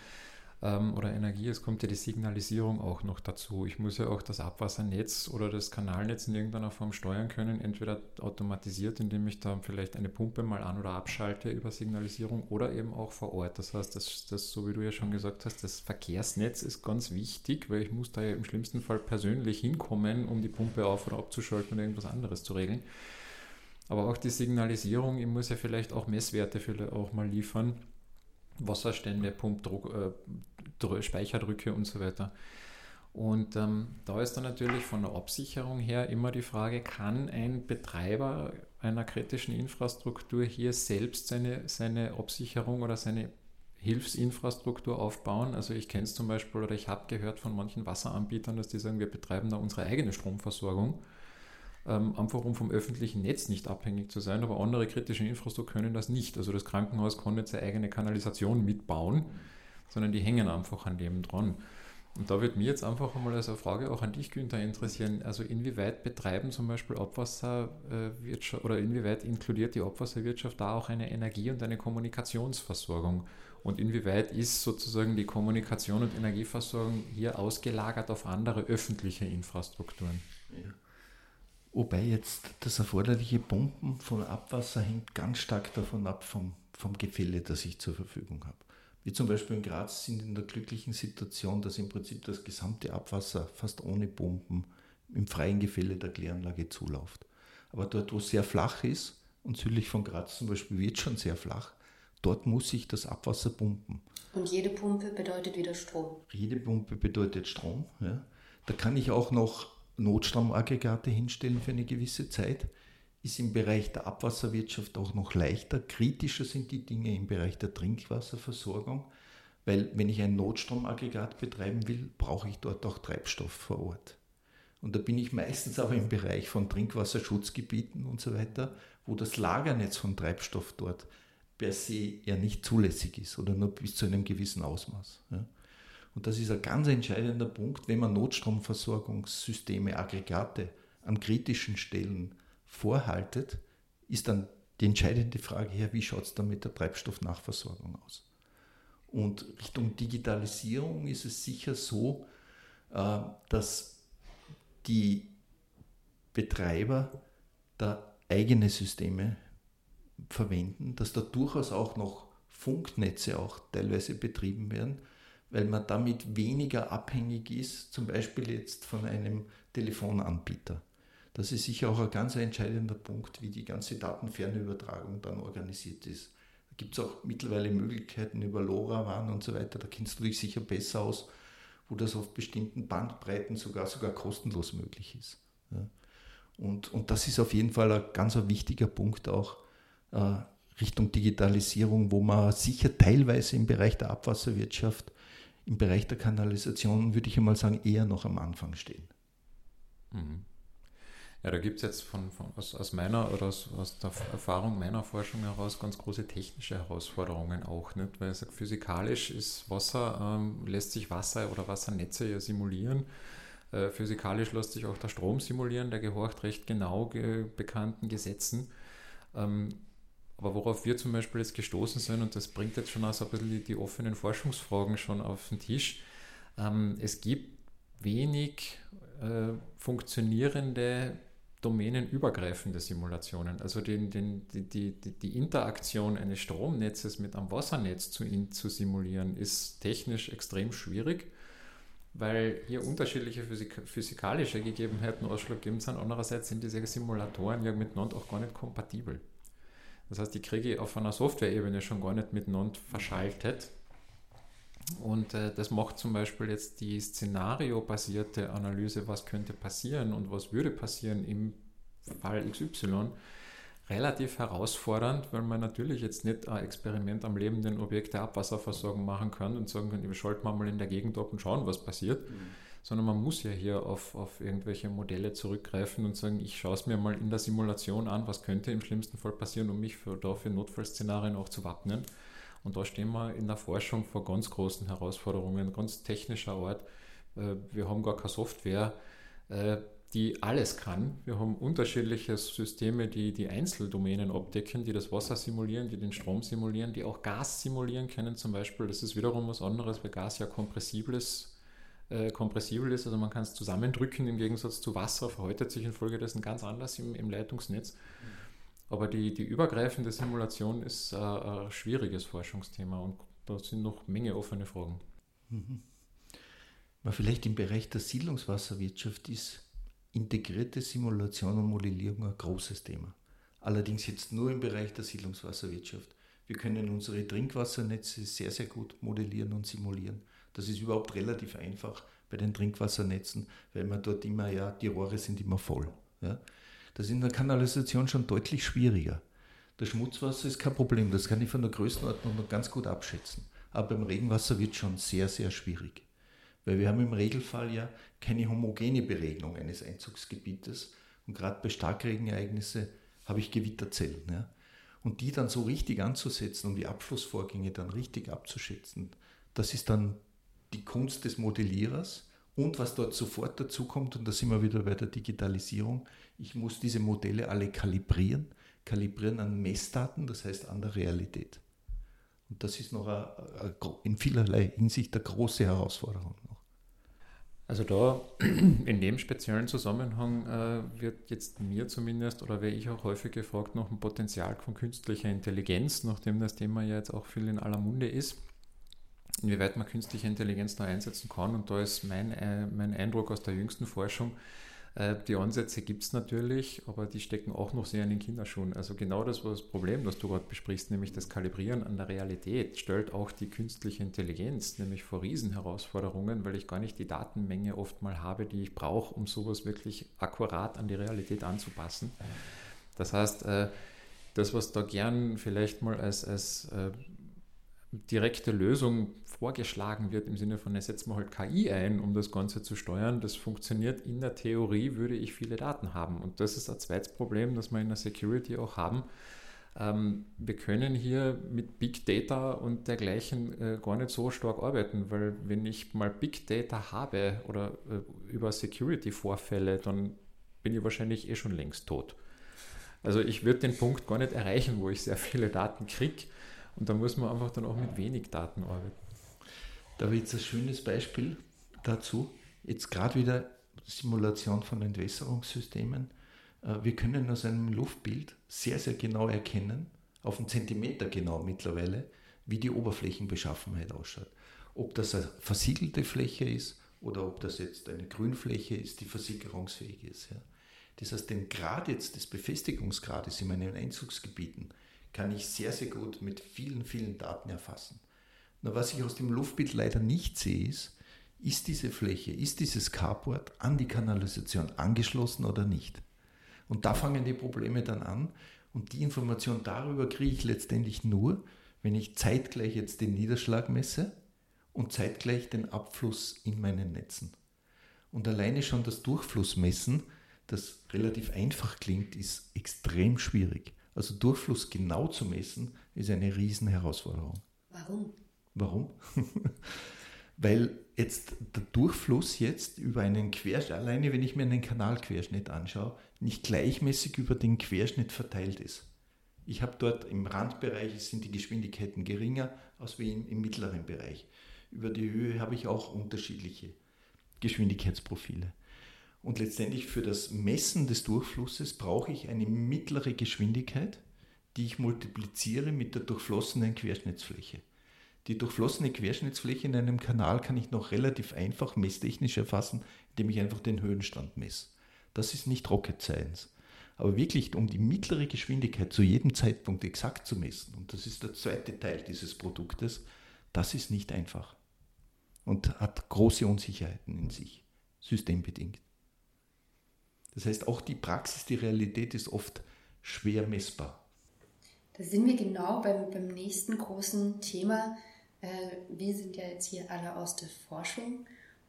ähm, oder Energie, es kommt ja die Signalisierung auch noch dazu. Ich muss ja auch das Abwassernetz oder das Kanalnetz in irgendeiner Form steuern können, entweder automatisiert, indem ich da vielleicht eine Pumpe mal an oder abschalte über Signalisierung oder eben auch vor Ort. Das heißt, das, das, so wie du ja schon gesagt hast, das Verkehrsnetz ist ganz wichtig, weil ich muss da ja im schlimmsten Fall persönlich hinkommen, um die Pumpe auf- oder abzuschalten oder irgendwas anderes zu regeln. Aber auch die Signalisierung, ich muss ja vielleicht auch Messwerte für auch mal liefern Wasserstände, Pumpdruck, äh, Speicherdrücke und so weiter. Und ähm, da ist dann natürlich von der Absicherung her immer die Frage, kann ein Betreiber einer kritischen Infrastruktur hier selbst seine, seine Absicherung oder seine Hilfsinfrastruktur aufbauen? Also ich kenne es zum Beispiel oder ich habe gehört von manchen Wasseranbietern, dass die sagen, wir betreiben da unsere eigene Stromversorgung ähm, einfach um vom öffentlichen Netz nicht abhängig zu sein, aber andere kritische Infrastruktur können das nicht. Also das Krankenhaus kann nicht seine eigene Kanalisation mitbauen, sondern die hängen einfach an dem dran. Und da würde mich jetzt einfach einmal als eine Frage auch an dich, Günther, interessieren. Also inwieweit betreiben zum Beispiel Abwasserwirtschaft oder inwieweit inkludiert die Abwasserwirtschaft da auch eine Energie- und eine Kommunikationsversorgung? Und inwieweit ist sozusagen die Kommunikation und Energieversorgung hier ausgelagert auf andere öffentliche Infrastrukturen? Ja. Wobei jetzt das erforderliche Pumpen von Abwasser hängt ganz stark davon ab vom vom Gefälle, das ich zur Verfügung habe. Wir zum Beispiel in Graz sind in der glücklichen Situation, dass im Prinzip das gesamte Abwasser fast ohne Pumpen im freien Gefälle der Kläranlage zuläuft. Aber dort, wo es sehr flach ist, und südlich von Graz zum Beispiel wird schon sehr flach, dort muss ich das Abwasser pumpen. Und jede Pumpe bedeutet wieder Strom. Jede Pumpe bedeutet Strom. Ja. Da kann ich auch noch Notstromaggregate hinstellen für eine gewisse Zeit. Ist im Bereich der Abwasserwirtschaft auch noch leichter. Kritischer sind die Dinge im Bereich der Trinkwasserversorgung, weil wenn ich ein Notstromaggregat betreiben will, brauche ich dort auch Treibstoff vor Ort. Und da bin ich meistens aber im Bereich von Trinkwasserschutzgebieten und so weiter, wo das Lagernetz von Treibstoff dort per se ja nicht zulässig ist oder nur bis zu einem gewissen Ausmaß. Ja. Und das ist ein ganz entscheidender Punkt, wenn man Notstromversorgungssysteme, Aggregate an kritischen Stellen vorhaltet, ist dann die entscheidende Frage her, wie schaut es dann mit der Treibstoffnachversorgung aus? Und Richtung Digitalisierung ist es sicher so, äh, dass die Betreiber da eigene Systeme verwenden, dass da durchaus auch noch Funknetze auch teilweise betrieben werden, weil man damit weniger abhängig ist, zum Beispiel jetzt von einem Telefonanbieter. Das ist sicher auch ein ganz entscheidender Punkt, wie die ganze Datenfernübertragung dann organisiert ist. Da gibt es auch mittlerweile Möglichkeiten über LoRaWAN und so weiter, da kennst du dich sicher besser aus, wo das auf bestimmten Bandbreiten sogar, sogar kostenlos möglich ist. Ja. Und, und das ist auf jeden Fall ein ganz ein wichtiger Punkt auch äh, Richtung Digitalisierung, wo man sicher teilweise im Bereich der Abwasserwirtschaft, im Bereich der Kanalisation, würde ich einmal sagen, eher noch am Anfang stehen. Mhm. Ja, da gibt es jetzt von, von, aus, aus meiner oder aus, aus der Erfahrung meiner Forschung heraus ganz große technische Herausforderungen auch. Nicht? Weil ich sage, physikalisch ist Wasser, ähm, lässt sich Wasser oder Wassernetze ja simulieren. Äh, physikalisch lässt sich auch der Strom simulieren, der gehorcht recht genau ge bekannten Gesetzen. Ähm, aber worauf wir zum Beispiel jetzt gestoßen sind, und das bringt jetzt schon auch so ein bisschen die, die offenen Forschungsfragen schon auf den Tisch, ähm, es gibt wenig äh, funktionierende domänenübergreifende Simulationen. Also den, den, die, die, die Interaktion eines Stromnetzes mit einem Wassernetz zu, zu simulieren, ist technisch extrem schwierig, weil hier unterschiedliche Physik physikalische Gegebenheiten ausschlaggebend sind. Andererseits sind diese Simulatoren ja miteinander auch gar nicht kompatibel. Das heißt, die kriege ich auf einer Software-Ebene schon gar nicht miteinander verschaltet. Und äh, das macht zum Beispiel jetzt die szenariobasierte Analyse, was könnte passieren und was würde passieren im Fall XY, relativ herausfordernd, weil man natürlich jetzt nicht ein Experiment am lebenden Objekt der Abwasserversorgung machen kann und sagen kann, wir schalten mal in der Gegend ab und schauen, was passiert, mhm. Sondern man muss ja hier auf, auf irgendwelche Modelle zurückgreifen und sagen, ich schaue es mir mal in der Simulation an, was könnte im schlimmsten Fall passieren, um mich für, da für Notfallszenarien auch zu wappnen. Und da stehen wir in der Forschung vor ganz großen Herausforderungen, ganz technischer Art. Äh, wir haben gar keine Software, äh, die alles kann. Wir haben unterschiedliche Systeme, die die Einzeldomänen abdecken, die das Wasser simulieren, die den Strom simulieren, die auch Gas simulieren können zum Beispiel. Das ist wiederum was anderes, weil Gas ja kompressibel ist. Äh, kompressibel ist, also man kann es zusammendrücken im Gegensatz zu Wasser, verhäutet sich infolgedessen ganz anders im, im Leitungsnetz. Aber die, die übergreifende Simulation ist äh, ein schwieriges Forschungsthema und da sind noch Menge offene Fragen. Mhm. Vielleicht im Bereich der Siedlungswasserwirtschaft ist integrierte Simulation und Modellierung ein großes Thema. Allerdings jetzt nur im Bereich der Siedlungswasserwirtschaft. Wir können unsere Trinkwassernetze sehr, sehr gut modellieren und simulieren. Das ist überhaupt relativ einfach bei den Trinkwassernetzen, weil man dort immer, ja, die Rohre sind immer voll. Ja. Das ist in der Kanalisation schon deutlich schwieriger. Das Schmutzwasser ist kein Problem, das kann ich von der Größenordnung noch ganz gut abschätzen. Aber beim Regenwasser wird es schon sehr, sehr schwierig. Weil wir haben im Regelfall ja keine homogene Beregnung eines Einzugsgebietes. Und gerade bei Starkregenereignissen habe ich Gewitterzellen. Ja. Und die dann so richtig anzusetzen und die Abflussvorgänge dann richtig abzuschätzen, das ist dann die Kunst des Modellierers. Und was dort sofort dazu kommt, und da sind wir wieder bei der Digitalisierung, ich muss diese Modelle alle kalibrieren, kalibrieren an Messdaten, das heißt an der Realität. Und das ist noch eine, in vielerlei Hinsicht eine große Herausforderung. Also da *clears throat* in dem speziellen Zusammenhang äh, wird jetzt mir zumindest oder werde ich auch häufig gefragt nach dem Potenzial von künstlicher Intelligenz, nachdem das Thema ja jetzt auch viel in aller Munde ist, inwieweit man künstliche Intelligenz da einsetzen kann. Und da ist mein, äh, mein Eindruck aus der jüngsten Forschung, äh, die Ansätze gibt es natürlich, aber die stecken auch noch sehr in den Kinderschuhen. Also genau das war das Problem, das du gerade besprichst, nämlich das Kalibrieren an der Realität, stellt auch die künstliche Intelligenz nämlich vor Riesenherausforderungen, weil ich gar nicht die Datenmenge oft mal habe, die ich brauche, um sowas wirklich akkurat an die Realität anzupassen. Das heißt, äh, das, was da gern vielleicht mal als, als äh, direkte Lösung vorgeschlagen wird, im Sinne von, setzen wir halt KI ein, um das Ganze zu steuern, das funktioniert in der Theorie, würde ich viele Daten haben. Und das ist ein zweites Problem, das wir in der Security auch haben. Ähm, wir können hier mit Big Data und dergleichen äh, gar nicht so stark arbeiten, weil wenn ich mal Big Data habe oder äh, über Security-Vorfälle, dann bin ich wahrscheinlich eh schon längst tot. Also ich würde den Punkt gar nicht erreichen, wo ich sehr viele Daten kriege. Und da muss man einfach dann auch mit wenig Daten arbeiten. Da habe ich jetzt ein schönes Beispiel dazu. Jetzt gerade wieder Simulation von Entwässerungssystemen. Äh, wir können aus einem Luftbild sehr, sehr genau erkennen, auf einen Zentimeter genau mittlerweile, wie die Oberflächenbeschaffenheit ausschaut. Ob das eine versiegelte Fläche ist oder ob das jetzt eine Grünfläche ist, die versickerungsfähig ist. Ja. Das heißt, den Grad jetzt des Befestigungsgrades in meinen Einzugsgebieten kann ich sehr, sehr gut mit vielen, vielen Daten erfassen. Nur was ich aus dem Luftbild leider nicht sehe, ist, ist diese Fläche, ist dieses Carport an die Kanalisation angeschlossen oder nicht? Und da fangen die Probleme dann an. Und die Information darüber kriege ich letztendlich nur, wenn ich zeitgleich jetzt den Niederschlag messe und zeitgleich den Abfluss in meinen Netzen. Und alleine schon das Durchflussmessen, das relativ einfach klingt, ist extrem schwierig. Also Durchfluss genau zu messen, ist eine Riesenherausforderung. Warum? Warum? *laughs* Weil jetzt der Durchfluss jetzt über einen Querschnitt, alleine wenn ich mir einen Kanalquerschnitt anschaue, nicht gleichmäßig über den Querschnitt verteilt ist. Ich habe dort im Randbereich sind die Geschwindigkeiten geringer als wie im, im mittleren Bereich. Über die Höhe habe ich auch unterschiedliche Geschwindigkeitsprofile. Und letztendlich für das Messen des Durchflusses brauche ich eine mittlere Geschwindigkeit, die ich multipliziere mit der durchflossenen Querschnittsfläche. Die durchflossene Querschnittsfläche in einem Kanal kann ich noch relativ einfach messtechnisch erfassen, indem ich einfach den Höhenstand messe. Das ist nicht Rocket Science. Aber wirklich, um die mittlere Geschwindigkeit zu jedem Zeitpunkt exakt zu messen, und das ist der zweite Teil dieses Produktes, das ist nicht einfach. Und hat große Unsicherheiten in sich, systembedingt. Das heißt, auch die Praxis, die Realität ist oft schwer messbar. Da sind wir genau beim, beim nächsten großen Thema, wir sind ja jetzt hier alle aus der Forschung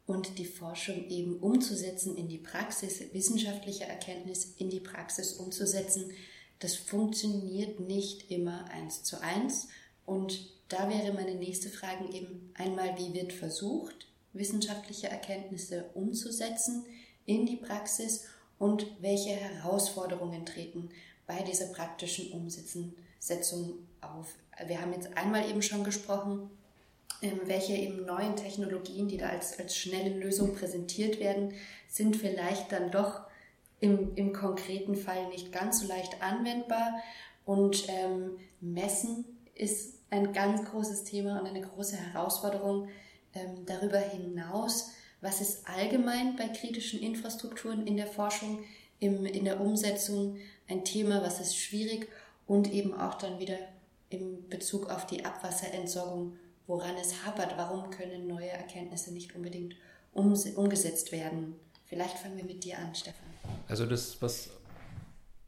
und die Forschung eben umzusetzen in die Praxis, wissenschaftliche Erkenntnis in die Praxis umzusetzen, das funktioniert nicht immer eins zu eins. Und da wäre meine nächste Frage eben einmal, wie wird versucht, wissenschaftliche Erkenntnisse umzusetzen in die Praxis und welche Herausforderungen treten bei dieser praktischen Umsetzung auf. Wir haben jetzt einmal eben schon gesprochen welche eben neuen Technologien, die da als, als schnelle Lösung präsentiert werden, sind vielleicht dann doch im, im konkreten Fall nicht ganz so leicht anwendbar. Und ähm, Messen ist ein ganz großes Thema und eine große Herausforderung. Ähm, darüber hinaus, was ist allgemein bei kritischen Infrastrukturen in der Forschung, im, in der Umsetzung ein Thema, was ist schwierig und eben auch dann wieder im Bezug auf die Abwasserentsorgung woran es hapert, warum können neue Erkenntnisse nicht unbedingt umgesetzt werden. Vielleicht fangen wir mit dir an, Stefan. Also das, was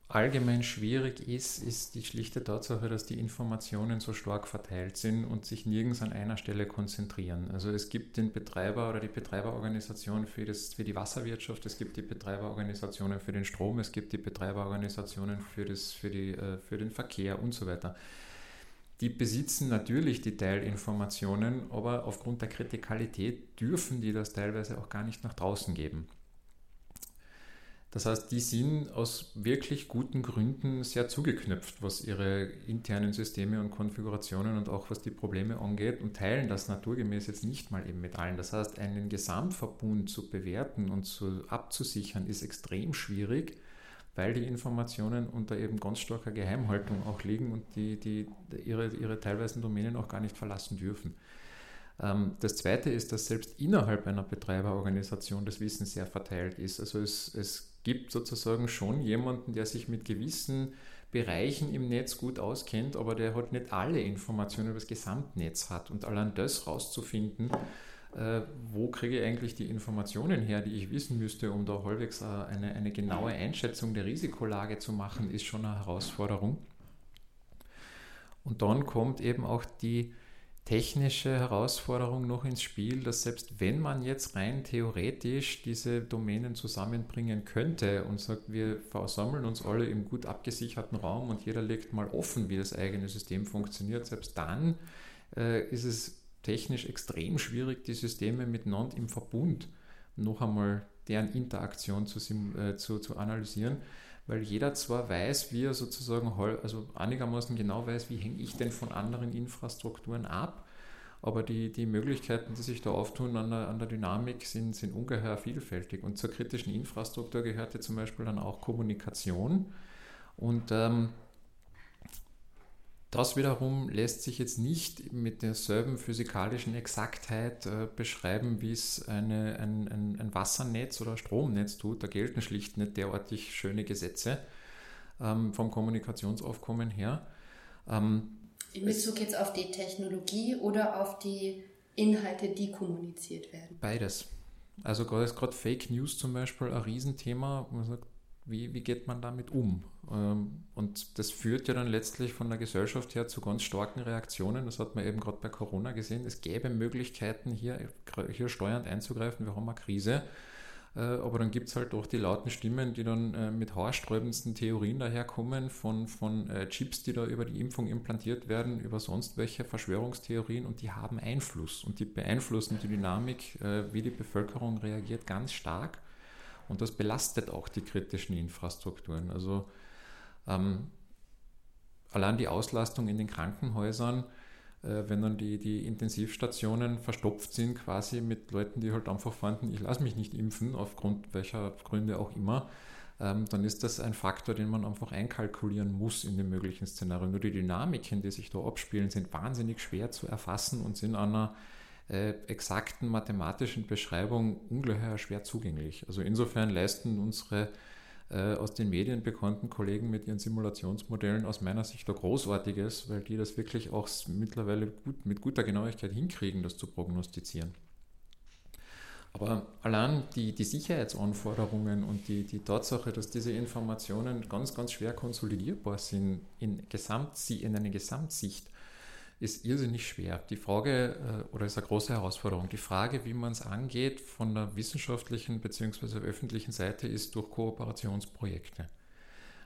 allgemein schwierig ist, ist die schlichte Tatsache, dass die Informationen so stark verteilt sind und sich nirgends an einer Stelle konzentrieren. Also es gibt den Betreiber oder die Betreiberorganisation für, das, für die Wasserwirtschaft, es gibt die Betreiberorganisationen für den Strom, es gibt die Betreiberorganisationen für, das, für, die, äh, für den Verkehr und so weiter die besitzen natürlich die Teilinformationen, aber aufgrund der Kritikalität dürfen die das teilweise auch gar nicht nach draußen geben. Das heißt, die sind aus wirklich guten Gründen sehr zugeknöpft, was ihre internen Systeme und Konfigurationen und auch was die Probleme angeht und teilen das naturgemäß jetzt nicht mal eben mit allen. Das heißt, einen Gesamtverbund zu bewerten und zu, abzusichern ist extrem schwierig, weil die Informationen unter eben ganz starker Geheimhaltung auch liegen und die, die ihre, ihre teilweise Domänen auch gar nicht verlassen dürfen. Ähm, das Zweite ist, dass selbst innerhalb einer Betreiberorganisation das Wissen sehr verteilt ist. Also es, es gibt sozusagen schon jemanden, der sich mit gewissen Bereichen im Netz gut auskennt, aber der halt nicht alle Informationen über das Gesamtnetz hat. Und allein das rauszufinden, äh, wo kriege ich eigentlich die Informationen her, die ich wissen müsste, um da halbwegs äh, eine, eine genaue Einschätzung der Risikolage zu machen, ist schon eine Herausforderung. Und dann kommt eben auch die technische Herausforderung noch ins Spiel, dass selbst wenn man jetzt rein theoretisch diese Domänen zusammenbringen könnte und sagt, wir versammeln uns alle im gut abgesicherten Raum und jeder legt mal offen, wie das eigene System funktioniert, selbst dann äh, ist es technisch extrem schwierig, die Systeme miteinander im Verbund noch einmal deren Interaktion zu, äh, zu, zu analysieren weil jeder zwar weiß, wie er sozusagen, also einigermaßen genau weiß, wie hänge ich denn von anderen Infrastrukturen ab, aber die, die Möglichkeiten, die sich da auftun an der, an der Dynamik, sind, sind ungeheuer vielfältig. Und zur kritischen Infrastruktur gehört ja zum Beispiel dann auch Kommunikation. Und ähm, das wiederum lässt sich jetzt nicht mit derselben physikalischen Exaktheit äh, beschreiben, wie es eine, ein, ein, ein, Wassernetz oder Stromnetz tut. Da gelten schlicht nicht derartig schöne Gesetze ähm, vom Kommunikationsaufkommen her. Ähm, In Bezug jetzt auf die Technologie oder auf die Inhalte, die kommuniziert werden? Beides. Also gerade Fake News zum Beispiel ein Riesenthema. Man sagt, wie, wie geht man damit um? Ähm, und das führt ja dann letztlich von der Gesellschaft her zu ganz starken Reaktionen. Das hat man eben gerade bei Corona gesehen. Es gäbe Möglichkeiten, hier, hier steuernd einzugreifen. Wir haben eine Krise. Äh, aber dann gibt es halt auch die lauten Stimmen, die dann äh, mit haarsträubendsten Theorien daherkommen, von, von äh, Chips, die da über die Impfung implantiert werden, über sonst welche Verschwörungstheorien und die haben Einfluss und die beeinflussen die Dynamik, wie die Bevölkerung reagiert, ganz stark. Und das belastet auch die kritischen Infrastrukturen. Also ähm, allein die Auslastung in den Krankenhäusern, äh, wenn dann die, die Intensivstationen verstopft sind, quasi mit Leuten, die halt einfach fanden, ich lasse mich nicht impfen, aufgrund welcher Gründe auch immer, ähm, dann ist das ein Faktor, den man einfach einkalkulieren muss in den möglichen Szenarien. Nur die Dynamiken, die sich da abspielen, sind wahnsinnig schwer zu erfassen und sind an einer äh, exakten mathematischen Beschreibung ungeheuer schwer zugänglich. Also insofern leisten unsere äh, aus den Medien bekannten Kollegen mit ihren Simulationsmodellen aus meiner Sicht da Großartiges, weil die das wirklich auch mittlerweile gut, mit guter Genauigkeit hinkriegen, das zu prognostizieren. Aber allein die, die Sicherheitsanforderungen und die, die Tatsache, dass diese Informationen ganz, ganz schwer konsolidierbar sind in, Gesamt, in einer Gesamtsicht, ist irrsinnig schwer. Die Frage, äh, oder ist eine große Herausforderung, die Frage, wie man es angeht von der wissenschaftlichen bzw. öffentlichen Seite, ist durch Kooperationsprojekte.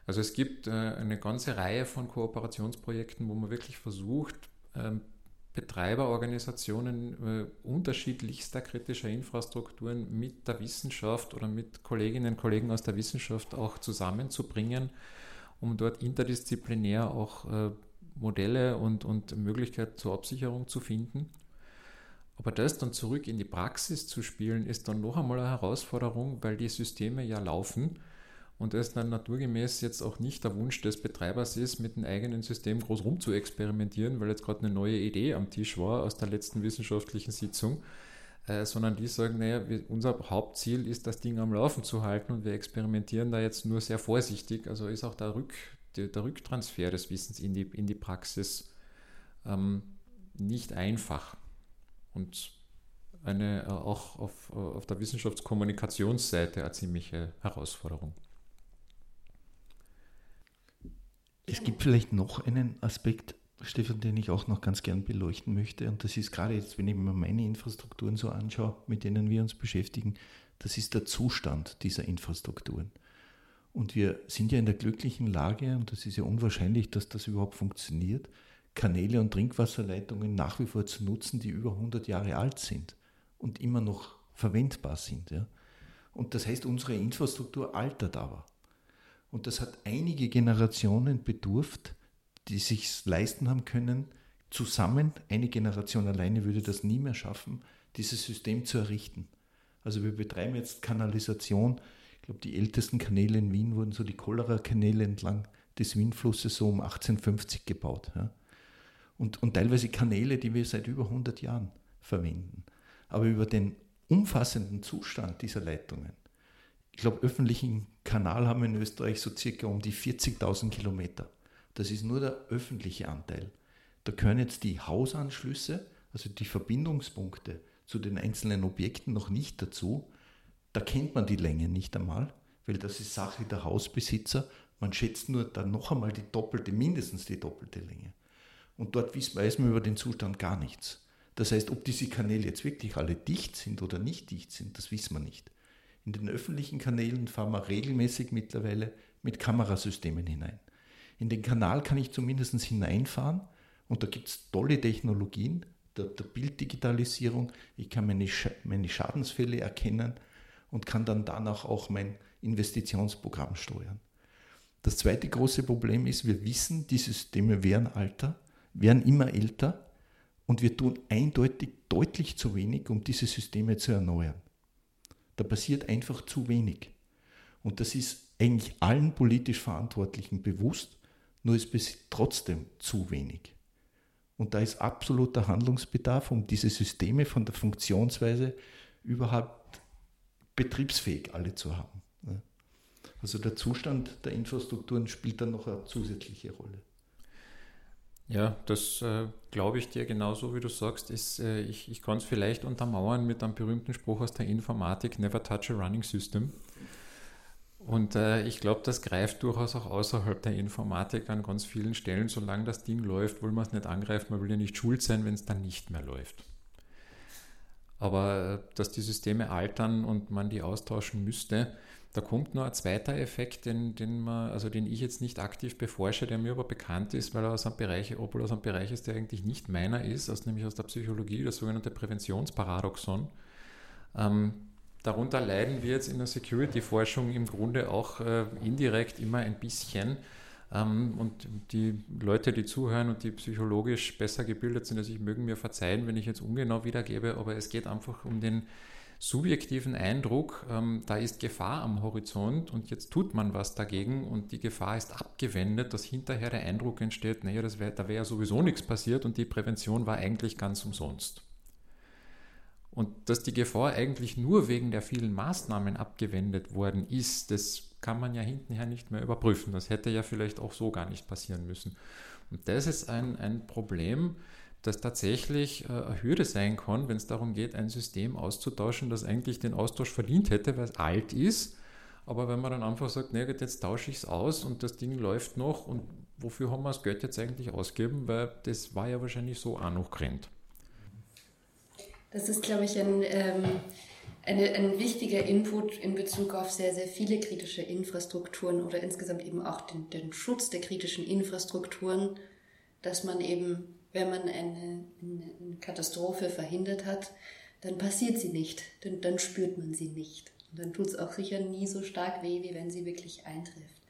Also es gibt äh, eine ganze Reihe von Kooperationsprojekten, wo man wirklich versucht, ähm, Betreiberorganisationen äh, unterschiedlichster kritischer Infrastrukturen mit der Wissenschaft oder mit Kolleginnen und Kollegen aus der Wissenschaft auch zusammenzubringen, um dort interdisziplinär auch Modelle und, und Möglichkeiten zur Absicherung zu finden. Aber das dann zurück in die Praxis zu spielen, ist dann noch einmal eine Herausforderung, weil die Systeme ja laufen und es dann naturgemäß jetzt auch nicht der Wunsch des Betreibers ist, mit dem eigenen System groß rum zu experimentieren, weil jetzt gerade eine neue Idee am Tisch war aus der letzten wissenschaftlichen Sitzung, äh, sondern die sagen, naja, unser Hauptziel ist, das Ding am Laufen zu halten und wir experimentieren da jetzt nur sehr vorsichtig. Also ist auch der Rück, der, der Rücktransfer des Wissens in die, in die Praxis ähm, nicht einfach und eine äh, auch auf, auf der Wissenschaftskommunikationsseite eine ziemliche Herausforderung. Es gibt vielleicht noch einen Aspekt, Stefan, den ich auch noch ganz gern beleuchten möchte. Und das ist gerade jetzt, wenn ich mir meine Infrastrukturen so anschaue, mit denen wir uns beschäftigen, das ist der Zustand dieser Infrastrukturen. Und wir sind ja in der glücklichen Lage, und das ist ja unwahrscheinlich, dass das überhaupt funktioniert, Kanäle und Trinkwasserleitungen nach wie vor zu nutzen, die über 100 Jahre alt sind und immer noch verwendbar sind. Ja. Und das heißt, unsere Infrastruktur altert aber. Und das hat einige Generationen bedurft, die sich leisten haben können, zusammen, eine Generation alleine würde das nie mehr schaffen, dieses System zu errichten. Also wir betreiben jetzt Kanalisation. Ich glaube, die ältesten Kanäle in Wien wurden so die Cholera-Kanäle entlang des Wienflusses so um 1850 gebaut. Ja. Und, und teilweise Kanäle, die wir seit über 100 Jahren verwenden. Aber über den umfassenden Zustand dieser Leitungen, ich glaube, öffentlichen Kanal haben wir in Österreich so circa um die 40.000 Kilometer. Das ist nur der öffentliche Anteil. Da gehören jetzt die Hausanschlüsse, also die Verbindungspunkte zu den einzelnen Objekten noch nicht dazu. Da kennt man die Länge nicht einmal, weil das ist Sache der Hausbesitzer. Man schätzt nur dann noch einmal die doppelte, mindestens die doppelte Länge. Und dort weiß man über den Zustand gar nichts. Das heißt, ob diese Kanäle jetzt wirklich alle dicht sind oder nicht dicht sind, das wissen wir nicht. In den öffentlichen Kanälen fahren wir regelmäßig mittlerweile mit Kamerasystemen hinein. In den Kanal kann ich zumindest hineinfahren und da gibt es tolle Technologien der, der, Bilddigitalisierung. Ich kann meine, Sch meine Schadensfälle erkennen und kann dann danach auch mein Investitionsprogramm steuern. Das zweite große Problem ist, wir wissen, die Systeme werden alter, werden immer älter und wir tun eindeutig deutlich zu wenig, um diese Systeme zu erneuern. Da passiert einfach zu wenig. Und das ist eigentlich allen politisch Verantwortlichen bewusst, nur es passiert trotzdem zu wenig. Und da ist absoluter Handlungsbedarf, um diese Systeme von der Funktionsweise überhaupt betriebsfähig alle zu haben. Also der Zustand der Infrastrukturen spielt dann noch eine zusätzliche Rolle. Ja, das äh, glaube ich dir genauso, wie du sagst. Ist, äh, ich ich kann es vielleicht untermauern mit einem berühmten Spruch aus der Informatik, Never touch a running system. Und äh, ich glaube, das greift durchaus auch außerhalb der Informatik an ganz vielen Stellen. Solange das Ding läuft, will man es nicht angreifen, man will ja nicht schuld sein, wenn es dann nicht mehr läuft. Aber äh, dass die Systeme altern und man die austauschen müsste, da kommt noch ein zweiter Effekt, den, den, man, also den ich jetzt nicht aktiv beforsche, der mir aber bekannt ist, weil er aus einem Bereich, obwohl aus einem Bereich ist, der eigentlich nicht meiner ist, aus, nämlich aus der Psychologie, das sogenannte Präventionsparadoxon. Ähm, darunter leiden wir jetzt in der Security-Forschung im Grunde auch äh, indirekt immer ein bisschen. Ähm, und die Leute, die zuhören und die psychologisch besser gebildet sind als ich, mögen mir verzeihen, wenn ich jetzt ungenau wiedergebe, aber es geht einfach um den subjektiven Eindruck, ähm, da ist Gefahr am Horizont und jetzt tut man was dagegen und die Gefahr ist abgewendet, dass hinterher der Eindruck entsteht, naja, das wär, da wäre ja sowieso nichts passiert und die Prävention war eigentlich ganz umsonst. Und dass die Gefahr eigentlich nur wegen der vielen Maßnahmen abgewendet worden ist, das kann man ja hintenher nicht mehr überprüfen. Das hätte ja vielleicht auch so gar nicht passieren müssen. Und das ist ein, ein Problem, das tatsächlich äh, eine Hürde sein kann, wenn es darum geht, ein System auszutauschen, das eigentlich den Austausch verdient hätte, weil es alt ist. Aber wenn man dann einfach sagt, nee, jetzt tausche ich es aus und das Ding läuft noch und wofür haben wir das Geld jetzt eigentlich ausgeben, weil das war ja wahrscheinlich so auch noch grennt. Das ist, glaube ich, ein, ähm, eine, ein wichtiger Input in Bezug auf sehr, sehr viele kritische Infrastrukturen oder insgesamt eben auch den, den Schutz der kritischen Infrastrukturen, dass man eben wenn man eine, eine Katastrophe verhindert hat, dann passiert sie nicht, dann, dann spürt man sie nicht. Und dann tut es auch sicher nie so stark weh, wie wenn sie wirklich eintrifft.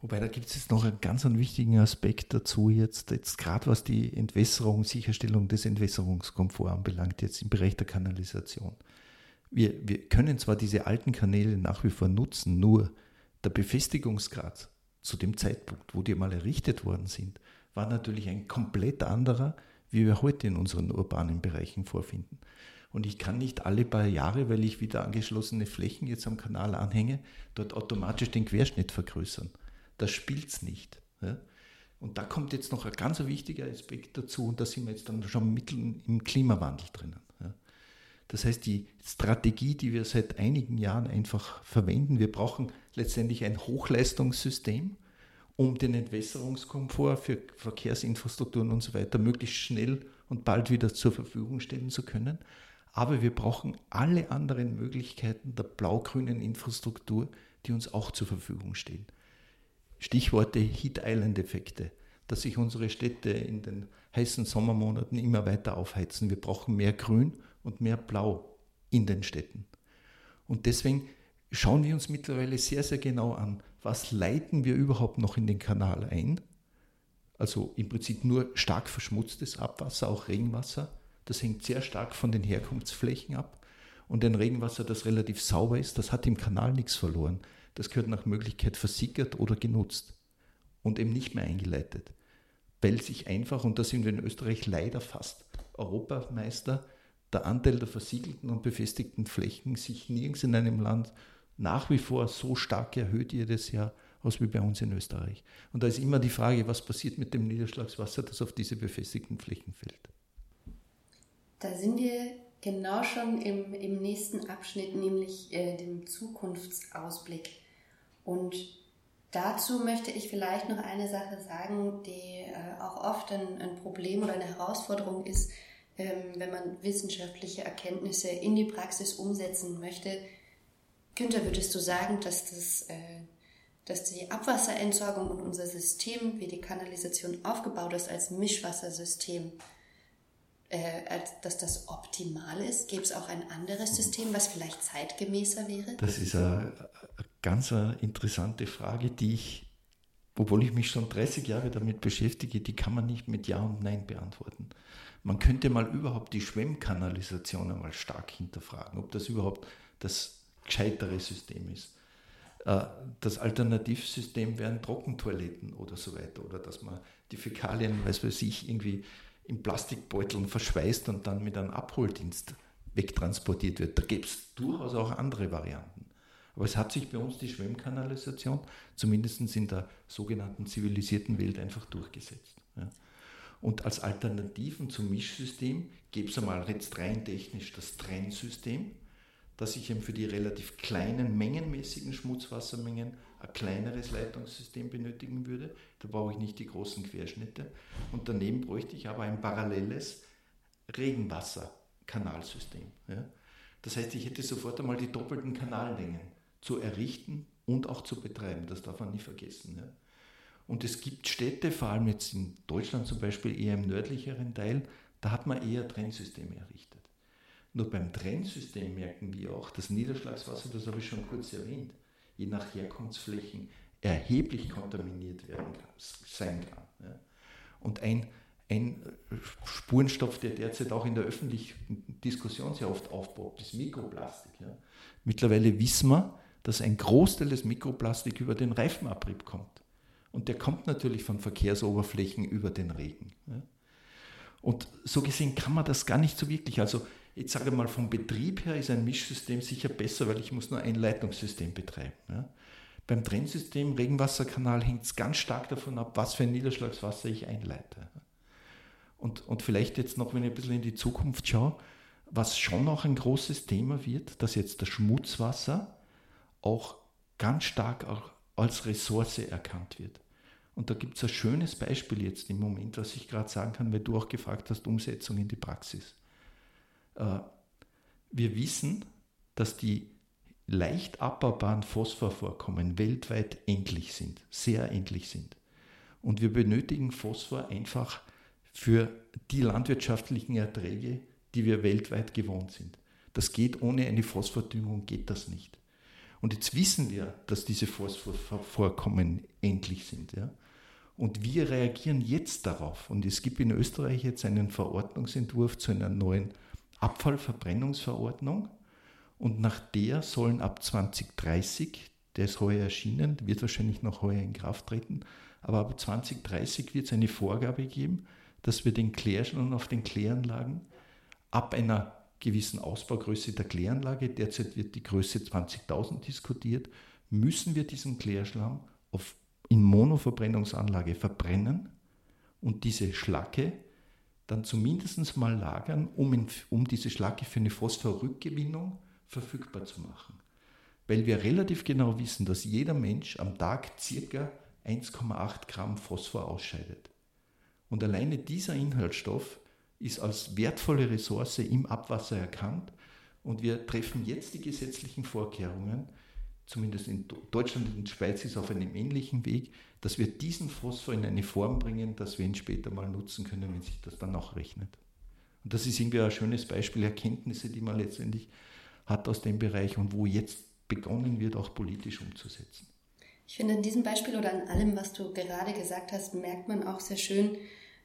Wobei da gibt es jetzt noch einen ganz einen wichtigen Aspekt dazu, jetzt, jetzt gerade was die Entwässerung, Sicherstellung des Entwässerungskomforts anbelangt, jetzt im Bereich der Kanalisation. Wir, wir können zwar diese alten Kanäle nach wie vor nutzen, nur der Befestigungsgrad zu dem Zeitpunkt, wo die mal errichtet worden sind, war natürlich ein komplett anderer, wie wir heute in unseren urbanen Bereichen vorfinden. Und ich kann nicht alle paar Jahre, weil ich wieder angeschlossene Flächen jetzt am Kanal anhänge, dort automatisch den Querschnitt vergrößern. Das spielt es nicht. Ja? Und da kommt jetzt noch ein ganz wichtiger Aspekt dazu, und da sind wir jetzt dann schon mitten im Klimawandel drinnen. Das heißt, die Strategie, die wir seit einigen Jahren einfach verwenden, wir brauchen letztendlich ein Hochleistungssystem, um den Entwässerungskomfort für Verkehrsinfrastrukturen und so weiter möglichst schnell und bald wieder zur Verfügung stellen zu können. Aber wir brauchen alle anderen Möglichkeiten der blau-grünen Infrastruktur, die uns auch zur Verfügung stehen. Stichworte Heat-Island-Effekte, dass sich unsere Städte in den heißen Sommermonaten immer weiter aufheizen. Wir brauchen mehr Grün und mehr Blau in den Städten. Und deswegen schauen wir uns mittlerweile sehr, sehr genau an, was leiten wir überhaupt noch in den Kanal ein. Also im Prinzip nur stark verschmutztes Abwasser, auch Regenwasser. Das hängt sehr stark von den Herkunftsflächen ab. Und ein Regenwasser, das relativ sauber ist, das hat im Kanal nichts verloren. Das gehört nach Möglichkeit versickert oder genutzt und eben nicht mehr eingeleitet. Weil sich einfach, und da sind wir in Österreich leider fast Europameister, der Anteil der versiegelten und befestigten Flächen sich nirgends in einem Land nach wie vor so stark erhöht jedes Jahr aus wie bei uns in Österreich. Und da ist immer die Frage, was passiert mit dem Niederschlagswasser, das auf diese befestigten Flächen fällt. Da sind wir genau schon im, im nächsten Abschnitt, nämlich äh, dem Zukunftsausblick. Und dazu möchte ich vielleicht noch eine Sache sagen, die äh, auch oft ein, ein, Problem oder eine Herausforderung ist, wenn man wissenschaftliche Erkenntnisse in die Praxis umsetzen möchte. Günther, würdest du sagen, dass, das, äh, dass die Abwasserentsorgung und unser System, wie die Kanalisation aufgebaut ist als Mischwassersystem, äh, dass das optimal ist? Gäbe es auch ein anderes System, was vielleicht zeitgemäßer wäre? Das ist eine, eine ganz interessante Frage, die ich, obwohl ich mich schon 30 Jahre damit beschäftige, die kann man nicht mit Ja und Nein beantworten. Man könnte mal überhaupt die Schwemmkanalisation einmal stark hinterfragen, ob das überhaupt das gescheitere System ist. Äh, das Alternativsystem wären Trockentoiletten oder so weiter. Oder dass man die Fäkalien, weiß weiß ich, irgendwie in Plastikbeuteln verschweißt und dann mit einem Abholdienst wegtransportiert wird. Da gäbe es durchaus auch andere Varianten. Aber es hat sich bei uns die Schwemmkanalisation, zumindest in der sogenannten zivilisierten Welt, einfach durchgesetzt. Ja. Und als Alternativen zum Mischsystem gäbe es einmal jetzt rein technisch das Trennsystem, das ich eben für die relativ kleinen mengenmäßigen Schmutzwassermengen ein kleineres Leitungssystem benötigen würde. Da brauche ich nicht die großen Querschnitte. Und daneben bräuchte ich aber ein paralleles Regenwasserkanalsystem. Ja. Das heißt, ich hätte sofort einmal die doppelten Kanallängen zu errichten und auch zu betreiben. Das darf man nie vergessen. Ja. Und es gibt Städte, vor allem jetzt in Deutschland zum Beispiel eher im nördlicheren Teil, da hat man eher Trennsysteme errichtet. Nur beim Trennsystem merken wir auch, das Niederschlagswasser, das habe ich schon kurz erwähnt, je nach Herkunftsflächen erheblich kontaminiert werden kann, sein kann. Ja. Und ein, ein Spurenstoff, der derzeit auch in der öffentlichen Diskussion sehr oft aufpoppt, ist Mikroplastik. Ja. Mittlerweile wissen wir, dass ein Großteil des Mikroplastik über den Reifenabrieb kommt. Und der kommt natürlich von Verkehrsoberflächen über den Regen. Und so gesehen kann man das gar nicht so wirklich. Also Jetzt sage ich mal, vom Betrieb her ist ein Mischsystem sicher besser, weil ich muss nur ein Leitungssystem betreiben. Ja. Beim Trennsystem Regenwasserkanal hängt es ganz stark davon ab, was für ein Niederschlagswasser ich einleite. Und, und vielleicht jetzt noch, wenn ich ein bisschen in die Zukunft schaue, was schon auch ein großes Thema wird, dass jetzt das Schmutzwasser auch ganz stark auch als Ressource erkannt wird. Und da gibt es ein schönes Beispiel jetzt im Moment, was ich gerade sagen kann, weil du auch gefragt hast, Umsetzung in die Praxis. Äh, wir wissen, dass die leicht abbaubaren Phosphorvorkommen weltweit endlich sind, sehr endlich sind. Und wir benötigen Phosphor einfach für die landwirtschaftlichen Erträge, die wir weltweit gewohnt sind. Das geht ohne eine Phosphordüngung, geht das nicht. Und jetzt wissen wir, dass diese Phosphorvorkommen endlich sind. Ja? Und wir reagieren jetzt darauf. Und es gibt in Österreich jetzt einen Verordnungsentwurf zu einer neuen Abfallverbrennungsverordnung und nach der sollen ab 2030, der ist heuer erschienen, wird wahrscheinlich noch heuer in Kraft treten, aber ab 2030 wird es eine Vorgabe geben, dass wir den Klärschlamm auf den Kläranlagen ab einer gewissen Ausbaugröße der Kläranlage, derzeit wird die Größe 20.000 diskutiert, müssen wir diesen Klärschlamm auf, in Monoverbrennungsanlage verbrennen und diese Schlacke dann zumindest mal lagern, um, in, um diese Schlacke für eine Phosphorrückgewinnung verfügbar zu machen. Weil wir relativ genau wissen, dass jeder Mensch am Tag ca. 1,8 Gramm Phosphor ausscheidet. Und alleine dieser Inhaltsstoff ist als wertvolle Ressource im Abwasser erkannt und wir treffen jetzt die gesetzlichen Vorkehrungen, zumindest in Deutschland und Schweiz ist auf einem ähnlichen Weg, dass wir diesen Phosphor in eine Form bringen, dass wir ihn später mal nutzen können, wenn sich das dann auch rechnet. Und das ist irgendwie ein schönes Beispiel, Erkenntnisse, die man letztendlich hat aus dem Bereich und wo jetzt begonnen wird, auch politisch umzusetzen. Ich finde, in diesem Beispiel oder an allem, was du gerade gesagt hast, merkt man auch sehr schön,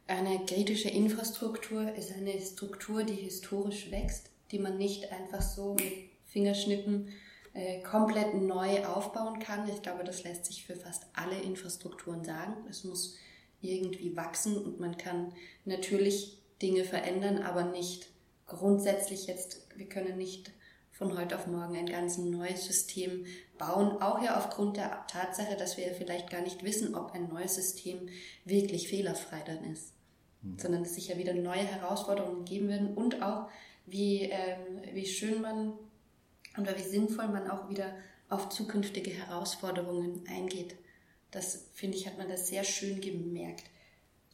eine kritische Infrastruktur ist eine Struktur, die historisch wächst, die man nicht einfach so mit Fingerschnippen äh, komplett neu aufbauen kann. Ich glaube, das lässt sich für fast alle Infrastrukturen sagen. Es muss irgendwie wachsen und man kann natürlich Dinge verändern, aber nicht grundsätzlich jetzt, wir können nicht von heute auf morgen ein ganz neues System bauen, auch ja aufgrund der Tatsache, dass wir ja vielleicht gar nicht wissen, ob ein neues System wirklich fehlerfrei dann ist, mhm. sondern es sich ja wieder neue Herausforderungen geben werden und auch wie, ähm, wie schön man oder wie sinnvoll man auch wieder auf zukünftige Herausforderungen eingeht. Das finde ich, hat man das sehr schön gemerkt.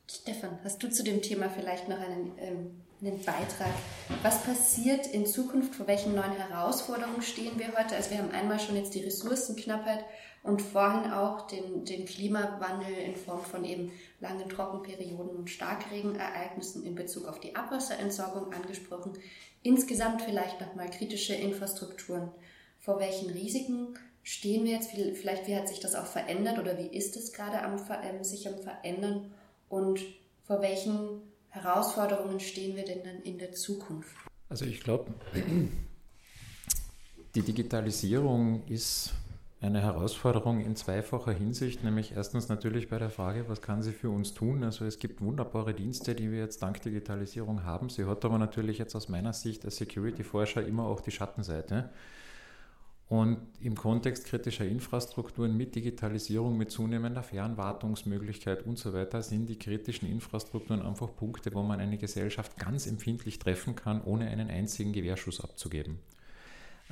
Stefan, hast du zu dem Thema vielleicht noch einen, ähm, einen Beitrag? Was passiert in Zukunft? Vor welchen neuen Herausforderungen stehen wir heute? Also wir haben einmal schon jetzt die Ressourcenknappheit und vorhin auch den, den Klimawandel in Form von eben langen Trockenperioden und Starkregenereignissen in Bezug auf die Abwasserentsorgung angesprochen. Insgesamt vielleicht nochmal kritische Infrastrukturen. Vor welchen Risiken stehen wir jetzt? Vielleicht, wie hat sich das auch verändert oder wie ist es gerade am, äh, sich am Verändern? Und vor welchen Herausforderungen stehen wir denn dann in der Zukunft? Also ich glaube, die Digitalisierung ist eine Herausforderung in zweifacher Hinsicht, nämlich erstens natürlich bei der Frage, was kann sie für uns tun? Also es gibt wunderbare Dienste, die wir jetzt dank Digitalisierung haben. Sie hat aber natürlich jetzt aus meiner Sicht als Security-Forscher immer auch die Schattenseite. Und im Kontext kritischer Infrastrukturen mit Digitalisierung, mit zunehmender Fernwartungsmöglichkeit und so weiter sind die kritischen Infrastrukturen einfach Punkte, wo man eine Gesellschaft ganz empfindlich treffen kann, ohne einen einzigen Gewehrschuss abzugeben.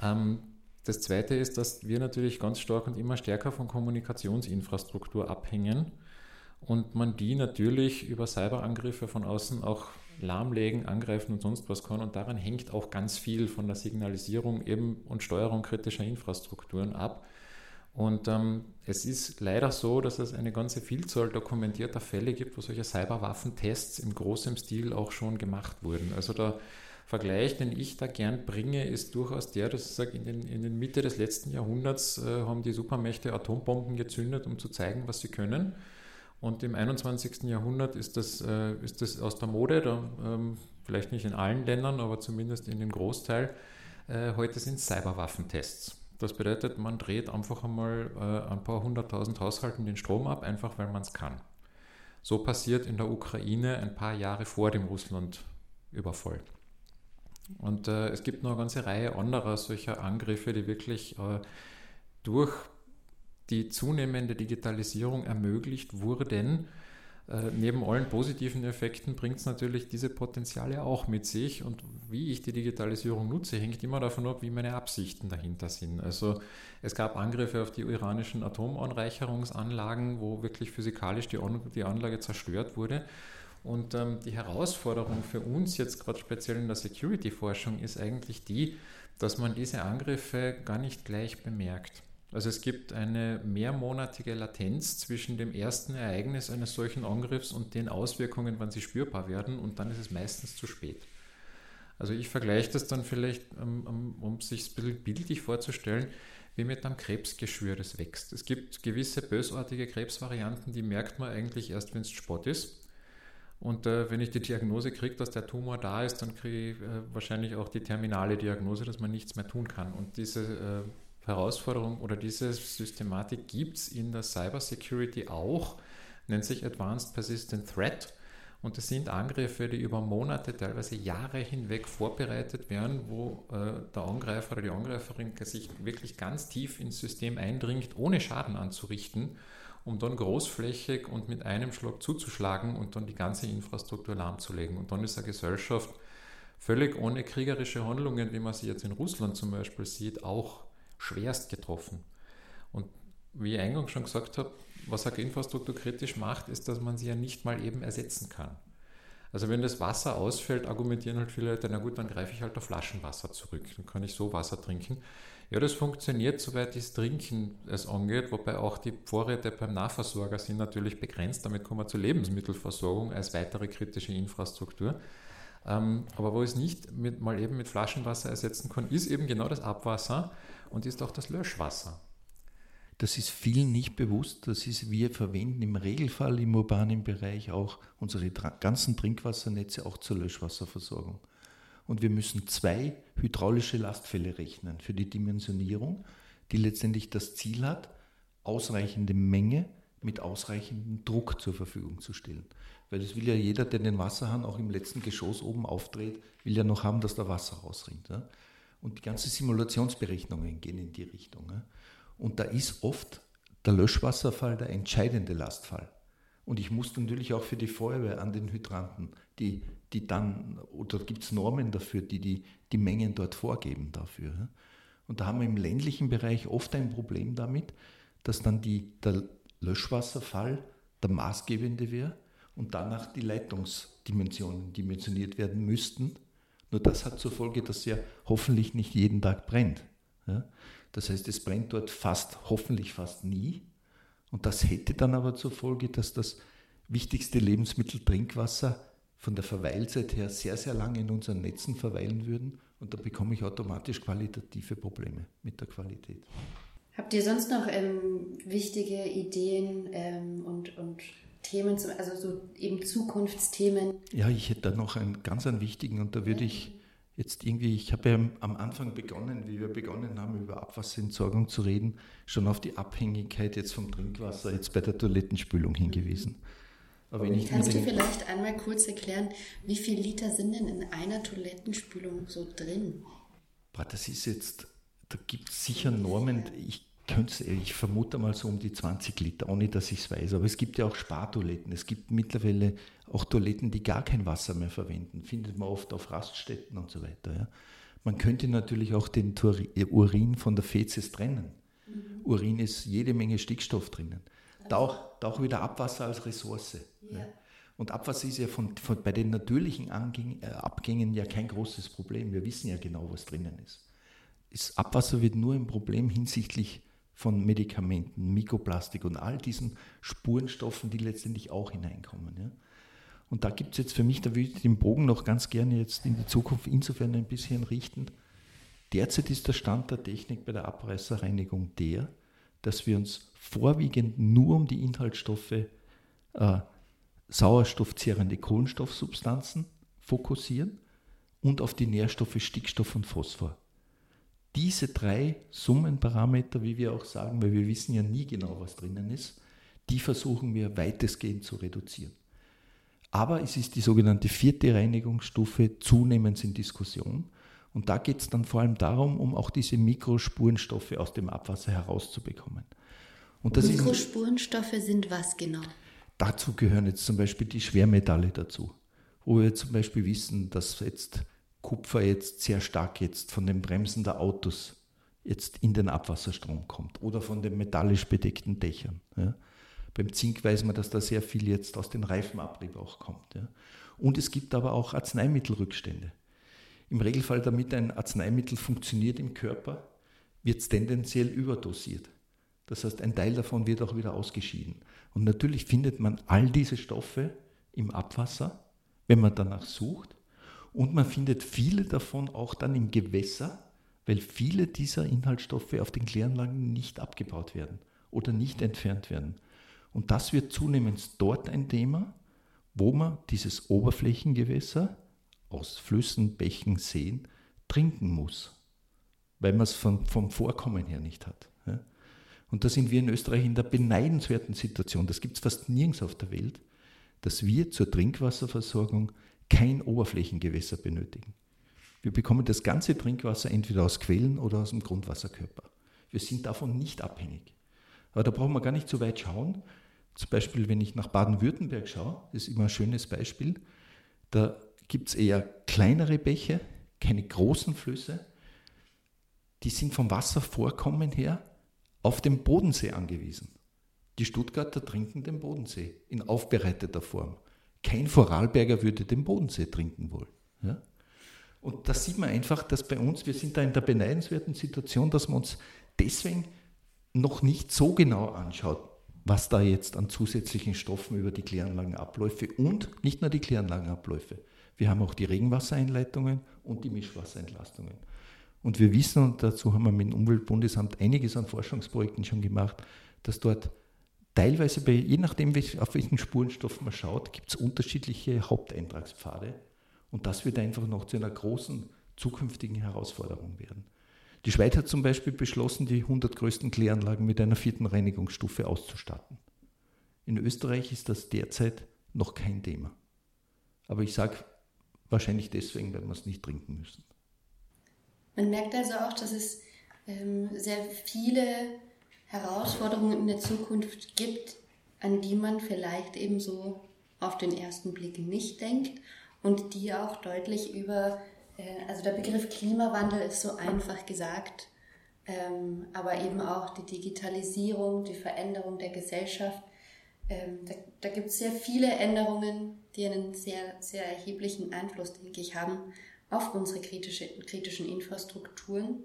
Ähm, das Zweite ist, dass wir natürlich ganz stark und immer stärker von Kommunikationsinfrastruktur abhängen und man die natürlich über Cyberangriffe von außen auch lahmlegen, angreifen und sonst was kann. Und daran hängt auch ganz viel von der Signalisierung eben und Steuerung kritischer Infrastrukturen ab. Und ähm, es ist leider so, dass es eine ganze Vielzahl dokumentierter Fälle gibt, wo solche Cyberwaffentests in großem Stil auch schon gemacht wurden. Also der Vergleich, den ich da gern bringe, ist durchaus der, dass ich sage, in den, in den Mitte des letzten Jahrhunderts äh, haben die Supermächte Atombomben gezündet, um zu zeigen, was sie können. Und im 21. Jahrhundert ist das, äh, ist das aus der Mode, da, ähm, vielleicht nicht in allen Ländern, aber zumindest in dem Großteil. Äh, heute sind Cyberwaffentests. Das bedeutet, man dreht einfach einmal äh, ein paar hunderttausend Haushalten den Strom ab, einfach weil man es kann. So passiert in der Ukraine ein paar Jahre vor dem Russland-Überfall. Und äh, es gibt noch eine ganze Reihe anderer solcher Angriffe, die wirklich äh, durch die zunehmende Digitalisierung ermöglicht wurden. Äh, neben allen positiven Effekten bringt es natürlich diese Potenziale auch mit sich. Und wie ich die Digitalisierung nutze, hängt immer davon ab, wie meine Absichten dahinter sind. Also es gab Angriffe auf die iranischen Atomanreicherungsanlagen, wo wirklich physikalisch die, An die Anlage zerstört wurde. Und ähm, die Herausforderung für uns jetzt gerade speziell in der Security-Forschung ist eigentlich die, dass man diese Angriffe gar nicht gleich bemerkt. Also es gibt eine mehrmonatige Latenz zwischen dem ersten Ereignis eines solchen Angriffs und den Auswirkungen, wann sie spürbar werden und dann ist es meistens zu spät. Also ich vergleiche das dann vielleicht, um, um sich ein bisschen bildlich vorzustellen, wie mit einem Krebsgeschwür, das wächst. Es gibt gewisse bösartige Krebsvarianten, die merkt man eigentlich erst, wenn es Spott ist. Und äh, wenn ich die Diagnose kriege, dass der Tumor da ist, dann kriege ich äh, wahrscheinlich auch die terminale Diagnose, dass man nichts mehr tun kann. Und diese äh, Herausforderung oder diese Systematik gibt es in der Cybersecurity auch, nennt sich Advanced Persistent Threat. Und das sind Angriffe, die über Monate, teilweise Jahre hinweg vorbereitet werden, wo äh, der Angreifer oder die Angreiferin sich wirklich ganz tief ins System eindringt, ohne Schaden anzurichten um dann großflächig und mit einem Schlag zuzuschlagen und dann die ganze Infrastruktur lahmzulegen. Und dann ist eine Gesellschaft völlig ohne kriegerische Handlungen, wie man sie jetzt in Russland zum Beispiel sieht, auch schwerst getroffen. Und wie ich eingangs schon gesagt habe, was eine Infrastruktur kritisch macht, ist, dass man sie ja nicht mal eben ersetzen kann. Also wenn das Wasser ausfällt, argumentieren halt viele Leute, na gut, dann greife ich halt auf Flaschenwasser zurück, dann kann ich so Wasser trinken. Ja, das funktioniert, soweit das Trinken es angeht, wobei auch die Vorräte beim Nahversorger sind natürlich begrenzt. Damit kommen wir zur Lebensmittelversorgung als weitere kritische Infrastruktur. Ähm, aber wo es nicht mit, mal eben mit Flaschenwasser ersetzen kann, ist eben genau das Abwasser. Und ist auch das Löschwasser. Das ist vielen nicht bewusst. Das ist, wir verwenden im Regelfall im urbanen Bereich auch unsere ganzen Trinkwassernetze auch zur Löschwasserversorgung. Und wir müssen zwei hydraulische Lastfälle rechnen für die Dimensionierung, die letztendlich das Ziel hat, ausreichende Menge mit ausreichendem Druck zur Verfügung zu stellen. Weil das will ja jeder, der den Wasserhahn auch im letzten Geschoss oben aufdreht, will ja noch haben, dass da Wasser rausrinnt. Ja? Und die ganzen Simulationsberechnungen gehen in die Richtung. Und da ist oft der Löschwasserfall der entscheidende Lastfall. Und ich muss natürlich auch für die Feuerwehr an den Hydranten, die, die dann, oder gibt es Normen dafür, die, die die Mengen dort vorgeben dafür. Und da haben wir im ländlichen Bereich oft ein Problem damit, dass dann die, der Löschwasserfall der maßgebende wäre und danach die Leitungsdimensionen dimensioniert werden müssten. Nur das hat zur Folge, dass ja hoffentlich nicht jeden Tag brennt. Ja? Das heißt, es brennt dort fast, hoffentlich fast nie. Und das hätte dann aber zur Folge, dass das wichtigste Lebensmittel Trinkwasser von der Verweilzeit her sehr, sehr lange in unseren Netzen verweilen würden. Und da bekomme ich automatisch qualitative Probleme mit der Qualität. Habt ihr sonst noch ähm, wichtige Ideen ähm, und, und Themen, zum, also so eben Zukunftsthemen? Ja, ich hätte da noch einen ganz einen wichtigen und da würde ich jetzt irgendwie, ich habe ja am Anfang begonnen, wie wir begonnen haben, über Abwasserentsorgung zu reden, schon auf die Abhängigkeit jetzt vom Trinkwasser jetzt bei der Toilettenspülung hingewiesen. Aber wenn ich Kannst du vielleicht einmal kurz erklären, wie viele Liter sind denn in einer Toilettenspülung so drin? Das ist jetzt, da gibt es sicher Normen. Ich ich vermute mal so um die 20 Liter, ohne dass ich es weiß. Aber es gibt ja auch Spartoiletten. Es gibt mittlerweile auch Toiletten, die gar kein Wasser mehr verwenden. Findet man oft auf Raststätten und so weiter. Ja. Man könnte natürlich auch den äh, Urin von der Fezes trennen. Mhm. Urin ist jede Menge Stickstoff drinnen. Da auch, da auch wieder Abwasser als Ressource. Ja. Ja. Und Abwasser ist ja von, von bei den natürlichen Angängen, äh, Abgängen ja kein großes Problem. Wir wissen ja genau, was drinnen ist. Das Abwasser wird nur ein Problem hinsichtlich von Medikamenten, Mikroplastik und all diesen Spurenstoffen, die letztendlich auch hineinkommen. Ja. Und da gibt es jetzt für mich, da würde ich den Bogen noch ganz gerne jetzt in die Zukunft insofern ein bisschen richten. Derzeit ist der Stand der Technik bei der Abreißerreinigung der, dass wir uns vorwiegend nur um die Inhaltsstoffe äh, sauerstoffzehrende Kohlenstoffsubstanzen fokussieren und auf die Nährstoffe Stickstoff und Phosphor diese drei Summenparameter, wie wir auch sagen, weil wir wissen ja nie genau, was drinnen ist, die versuchen wir weitestgehend zu reduzieren. Aber es ist die sogenannte vierte Reinigungsstufe zunehmend in Diskussion. Und da geht es dann vor allem darum, um auch diese Mikrospurenstoffe aus dem Abwasser herauszubekommen. Mikrospurenstoffe sind was genau? Dazu gehören jetzt zum Beispiel die Schwermetalle dazu, wo wir zum Beispiel wissen, dass jetzt Kupfer jetzt sehr stark jetzt von den Bremsen der Autos jetzt in den Abwasserstrom kommt oder von den metallisch bedeckten Dächern. Ja. Beim Zink weiß man, dass da sehr viel jetzt aus dem Reifenabrieb auch kommt. Ja. Und es gibt aber auch Arzneimittelrückstände. Im Regelfall, damit ein Arzneimittel funktioniert im Körper, wird es tendenziell überdosiert. Das heißt, ein Teil davon wird auch wieder ausgeschieden. Und natürlich findet man all diese Stoffe im Abwasser, wenn man danach sucht. Und man findet viele davon auch dann im Gewässer, weil viele dieser Inhaltsstoffe auf den Kläranlagen nicht abgebaut werden oder nicht entfernt werden. Und das wird zunehmend dort ein Thema, wo man dieses Oberflächengewässer aus Flüssen, Bächen, Seen trinken muss, weil man es vom, vom Vorkommen her nicht hat. Und da sind wir in Österreich in der beneidenswerten Situation, das gibt es fast nirgends auf der Welt, dass wir zur Trinkwasserversorgung kein Oberflächengewässer benötigen. Wir bekommen das ganze Trinkwasser entweder aus Quellen oder aus dem Grundwasserkörper. Wir sind davon nicht abhängig. Aber da brauchen wir gar nicht so weit schauen. Zum Beispiel, wenn ich nach Baden-Württemberg schaue, das ist immer ein schönes Beispiel, da gibt es eher kleinere Bäche, keine großen Flüsse. Die sind vom Wasservorkommen her auf den Bodensee angewiesen. Die Stuttgarter trinken den Bodensee in aufbereiteter Form. Kein Vorarlberger würde den Bodensee trinken wollen. Ja? Und da sieht man einfach, dass bei uns, wir sind da in der beneidenswerten Situation, dass man uns deswegen noch nicht so genau anschaut, was da jetzt an zusätzlichen Stoffen über die Kläranlagenabläufe und nicht nur die Kläranlagenabläufe. Wir haben auch die Regenwassereinleitungen und die Mischwasserentlastungen. Und wir wissen, und dazu haben wir mit dem Umweltbundesamt einiges an Forschungsprojekten schon gemacht, dass dort teilweise, bei, je nachdem, auf welchen Spurenstoff man schaut, gibt es unterschiedliche Haupteintragspfade. Und das wird einfach noch zu einer großen zukünftigen Herausforderung werden. Die Schweiz hat zum Beispiel beschlossen, die 100 größten Kläranlagen mit einer vierten Reinigungsstufe auszustatten. In Österreich ist das derzeit noch kein Thema. Aber ich sage wahrscheinlich deswegen, weil wir es nicht trinken müssen. Man merkt also auch, dass es ähm, sehr viele Herausforderungen in der Zukunft gibt, an die man vielleicht eben so auf den ersten Blick nicht denkt und die auch deutlich über, äh, also der Begriff Klimawandel ist so einfach gesagt, ähm, aber eben auch die Digitalisierung, die Veränderung der Gesellschaft. Ähm, da, da gibt es sehr viele Änderungen, die einen sehr, sehr erheblichen Einfluss, denke ich, haben auf unsere kritische, kritischen Infrastrukturen.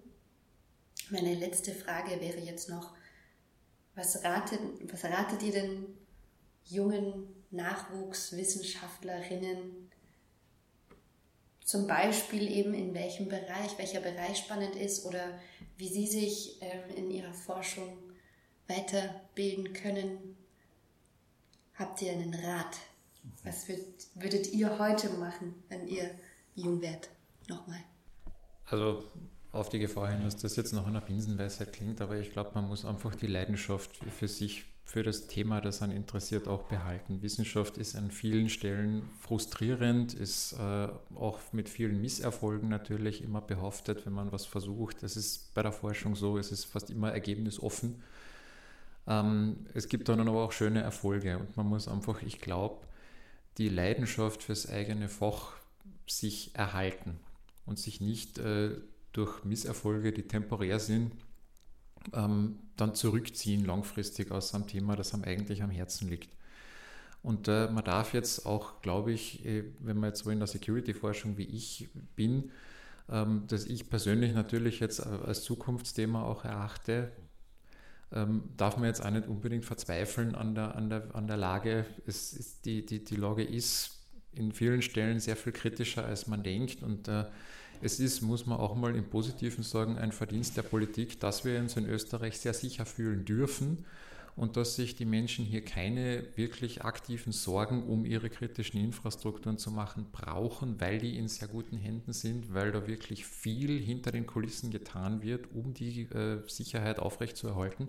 Meine letzte Frage wäre jetzt noch, was ratet, was ratet ihr denn jungen Nachwuchswissenschaftlerinnen zum Beispiel eben in welchem Bereich, welcher Bereich spannend ist oder wie sie sich ähm, in ihrer Forschung weiterbilden können? Habt ihr einen Rat? Was würd, würdet ihr heute machen, wenn ihr jung wärt? Nochmal. Also auf die Gefahr hin, dass das jetzt noch einer Binsenweisheit klingt, aber ich glaube, man muss einfach die Leidenschaft für sich, für das Thema, das einen interessiert, auch behalten. Wissenschaft ist an vielen Stellen frustrierend, ist äh, auch mit vielen Misserfolgen natürlich immer behaftet, wenn man was versucht. Das ist bei der Forschung so, es ist fast immer ergebnisoffen. Ähm, es gibt dann aber auch schöne Erfolge und man muss einfach, ich glaube, die Leidenschaft fürs eigene Fach sich erhalten und sich nicht äh, durch Misserfolge, die temporär sind, ähm, dann zurückziehen langfristig aus einem Thema, das einem eigentlich am Herzen liegt. Und äh, man darf jetzt auch, glaube ich, äh, wenn man jetzt so in der Security-Forschung wie ich bin, ähm, dass ich persönlich natürlich jetzt äh, als Zukunftsthema auch erachte, ähm, darf man jetzt auch nicht unbedingt verzweifeln an der, an der, an der Lage. Es ist, die, die, die Lage ist in vielen Stellen sehr viel kritischer, als man denkt. Und äh, es ist, muss man auch mal im Positiven sagen, ein Verdienst der Politik, dass wir uns in Österreich sehr sicher fühlen dürfen und dass sich die Menschen hier keine wirklich aktiven Sorgen um ihre kritischen Infrastrukturen zu machen brauchen, weil die in sehr guten Händen sind, weil da wirklich viel hinter den Kulissen getan wird, um die äh, Sicherheit aufrechtzuerhalten.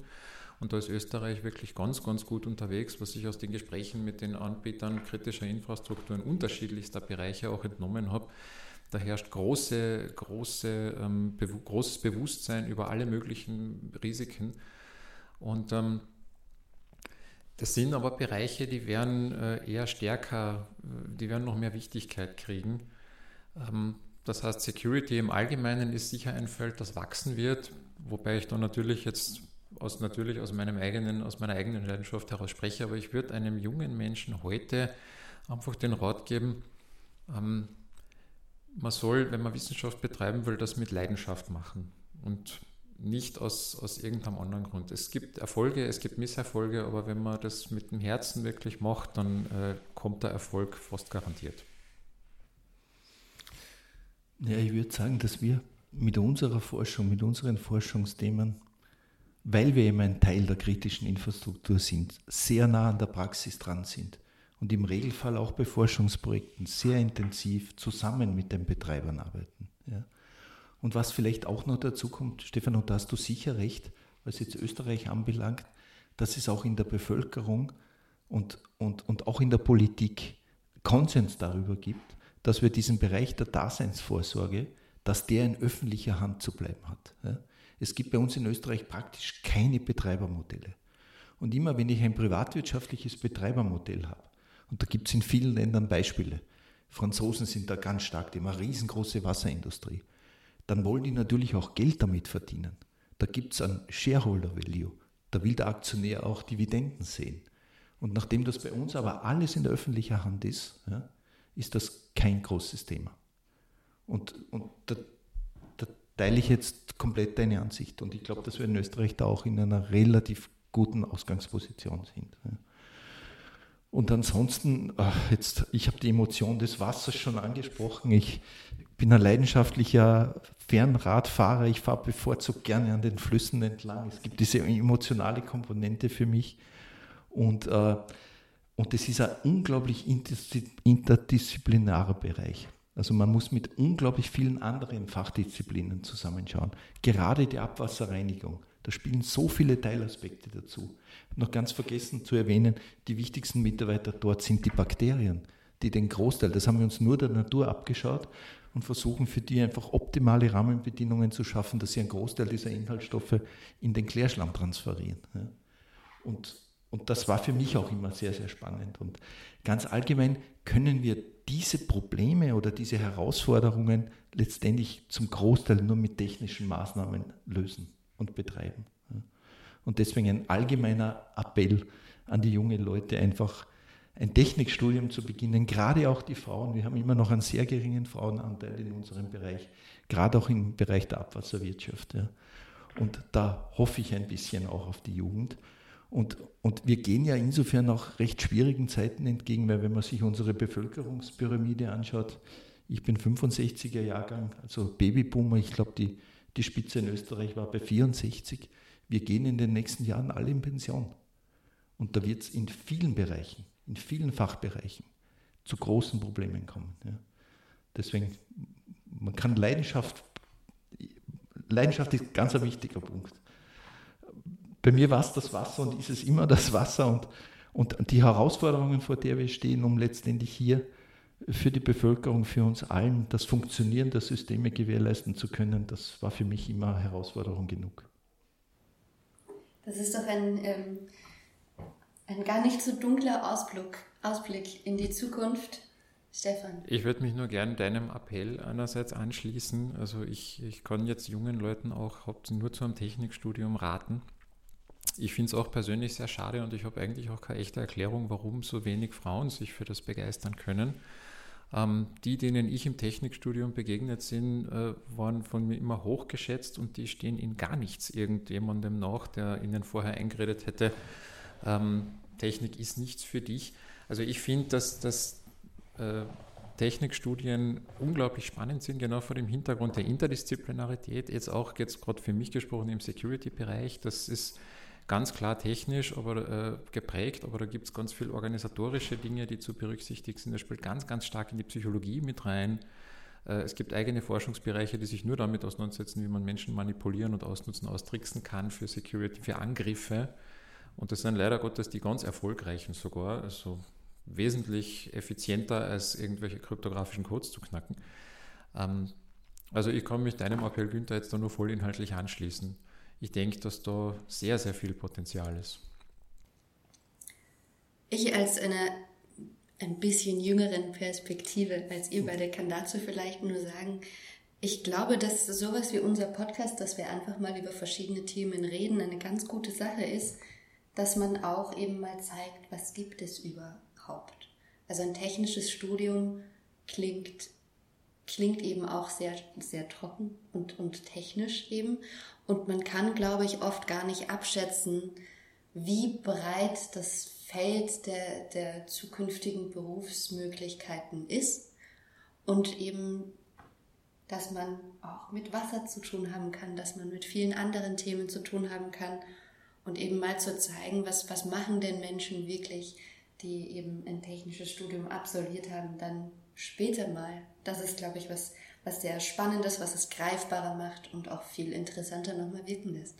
Und da ist Österreich wirklich ganz, ganz gut unterwegs, was ich aus den Gesprächen mit den Anbietern kritischer Infrastrukturen unterschiedlichster Bereiche auch entnommen habe. Da herrscht große, große, ähm, be großes Bewusstsein über alle möglichen Risiken. Und ähm, das sind aber Bereiche, die werden äh, eher stärker, die werden noch mehr Wichtigkeit kriegen. Ähm, das heißt, Security im Allgemeinen ist sicher ein Feld, das wachsen wird, wobei ich da natürlich jetzt aus, natürlich aus, meinem eigenen, aus meiner eigenen Leidenschaft heraus spreche, aber ich würde einem jungen Menschen heute einfach den Rat geben, ähm, man soll, wenn man Wissenschaft betreiben will, das mit Leidenschaft machen und nicht aus, aus irgendeinem anderen Grund. Es gibt Erfolge, es gibt Misserfolge, aber wenn man das mit dem Herzen wirklich macht, dann äh, kommt der Erfolg fast garantiert. Ja, ich würde sagen, dass wir mit unserer Forschung, mit unseren Forschungsthemen, weil wir eben ein Teil der kritischen Infrastruktur sind, sehr nah an der Praxis dran sind und im Regelfall auch bei Forschungsprojekten sehr intensiv zusammen mit den Betreibern arbeiten. Ja. Und was vielleicht auch noch dazu kommt, Stefan, und da hast du sicher recht, was jetzt Österreich anbelangt, dass es auch in der Bevölkerung und, und, und auch in der Politik Konsens darüber gibt, dass wir diesen Bereich der Daseinsvorsorge, dass der in öffentlicher Hand zu bleiben hat. Ja. Es gibt bei uns in Österreich praktisch keine Betreibermodelle. Und immer wenn ich ein privatwirtschaftliches Betreibermodell habe, und da gibt es in vielen Ländern Beispiele. Franzosen sind da ganz stark, die haben eine riesengroße Wasserindustrie. Dann wollen die natürlich auch Geld damit verdienen. Da gibt es ein Shareholder Value. Da will der Aktionär auch Dividenden sehen. Und nachdem das bei uns aber alles in der öffentlichen Hand ist, ja, ist das kein großes Thema. Und, und da, da, teile ich jetzt komplett deine Ansicht. Und ich glaube, dass wir in Österreich da auch in einer relativ guten Ausgangsposition sind. Ja. Und ansonsten, jetzt, ich habe die Emotion des Wassers schon angesprochen. Ich bin ein leidenschaftlicher Fernradfahrer. Ich fahre bevorzugt gerne an den Flüssen entlang. Es gibt diese emotionale Komponente für mich. Und, äh, und ist ein unglaublich interdisziplinarer Bereich. Also man muss mit unglaublich vielen anderen Fachdisziplinen zusammenschauen. Gerade die Abwasserreinigung. Da spielen so viele Teilaspekte dazu. Noch ganz vergessen zu erwähnen, die wichtigsten Mitarbeiter dort sind die Bakterien, die den Großteil, das haben wir uns nur der Natur abgeschaut und versuchen für die einfach optimale Rahmenbedingungen zu schaffen, dass sie einen Großteil dieser Inhaltsstoffe in den Klärschlamm transferieren. Und, und das war für mich auch immer sehr, sehr spannend. Und ganz allgemein können wir diese Probleme oder diese Herausforderungen letztendlich zum Großteil nur mit technischen Maßnahmen lösen und betreiben. Und deswegen ein allgemeiner Appell an die jungen Leute, einfach ein Technikstudium zu beginnen, gerade auch die Frauen. Wir haben immer noch einen sehr geringen Frauenanteil in unserem Bereich, gerade auch im Bereich der Abwasserwirtschaft. Ja. Und da hoffe ich ein bisschen auch auf die Jugend. Und, und wir gehen ja insofern auch recht schwierigen Zeiten entgegen, weil wenn man sich unsere Bevölkerungspyramide anschaut, ich bin 65er Jahrgang, also Babyboomer, ich glaube, die, die Spitze in Österreich war bei 64. Wir gehen in den nächsten Jahren alle in Pension. Und da wird es in vielen Bereichen in vielen Fachbereichen zu großen Problemen kommen. Ja. Deswegen, man kann Leidenschaft, Leidenschaft ist ganz ein wichtiger Punkt. Bei mir war es das Wasser und ist es immer das Wasser und, und die Herausforderungen, vor der wir stehen, um letztendlich hier für die Bevölkerung, für uns allen das Funktionieren der Systeme gewährleisten zu können, das war für mich immer Herausforderung genug. Das ist doch ein ähm, ein gar nicht so dunkler Ausblick, Ausblick in die Zukunft. Stefan. Ich würde mich nur gerne deinem Appell einerseits anschließen. Also ich, ich kann jetzt jungen Leuten auch nur zu einem Technikstudium raten. Ich finde es auch persönlich sehr schade und ich habe eigentlich auch keine echte Erklärung, warum so wenig Frauen sich für das begeistern können. Ähm, die, denen ich im Technikstudium begegnet bin, äh, waren von mir immer hochgeschätzt und die stehen in gar nichts irgendjemandem nach, der ihnen vorher eingeredet hätte, ähm, Technik ist nichts für dich. Also ich finde, dass, dass äh, Technikstudien unglaublich spannend sind, genau vor dem Hintergrund der Interdisziplinarität. Jetzt auch jetzt gerade für mich gesprochen im Security-Bereich. Das ist ganz klar technisch aber äh, geprägt, aber da gibt es ganz viele organisatorische Dinge, die zu berücksichtigen sind. Das spielt ganz, ganz stark in die Psychologie mit rein. Äh, es gibt eigene Forschungsbereiche, die sich nur damit auseinandersetzen, wie man Menschen manipulieren und ausnutzen, austricksen kann für Security, für Angriffe. Und das sind leider Gottes die ganz erfolgreichen sogar, also wesentlich effizienter als irgendwelche kryptografischen Codes zu knacken. Ähm, also ich kann mich deinem Appell, Günther, jetzt da nur voll inhaltlich anschließen. Ich denke, dass da sehr, sehr viel Potenzial ist. Ich als eine ein bisschen jüngeren Perspektive als ihr beide kann dazu vielleicht nur sagen, ich glaube, dass sowas wie unser Podcast, dass wir einfach mal über verschiedene Themen reden, eine ganz gute Sache ist, dass man auch eben mal zeigt, was gibt es überhaupt. Also ein technisches Studium klingt, klingt eben auch sehr, sehr trocken und, und technisch eben. Und man kann, glaube ich, oft gar nicht abschätzen, wie breit das Feld der, der zukünftigen Berufsmöglichkeiten ist und eben, dass man auch mit Wasser zu tun haben kann, dass man mit vielen anderen Themen zu tun haben kann und eben mal zu zeigen, was, was machen denn Menschen wirklich, die eben ein technisches Studium absolviert haben, dann später mal. Das ist, glaube ich, was, was sehr Spannendes, was es greifbarer macht und auch viel interessanter nochmal wirken lässt.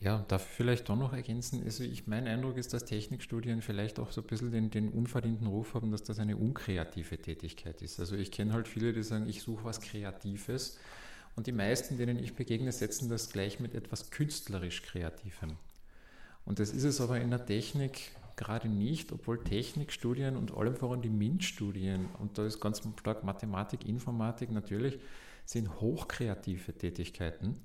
Ja, darf ich vielleicht doch noch ergänzen? Also ich, mein Eindruck ist, dass Technikstudien vielleicht auch so ein bisschen den, den unverdienten Ruf haben, dass das eine unkreative Tätigkeit ist. Also ich kenne halt viele, die sagen, ich suche was Kreatives und die meisten, denen ich begegne, setzen das gleich mit etwas künstlerisch Kreativem. Und das ist es aber in der Technik gerade nicht, obwohl Technikstudien und allem voran die MINT-Studien, und da ist ganz stark Mathematik, Informatik natürlich, sind hochkreative Tätigkeiten.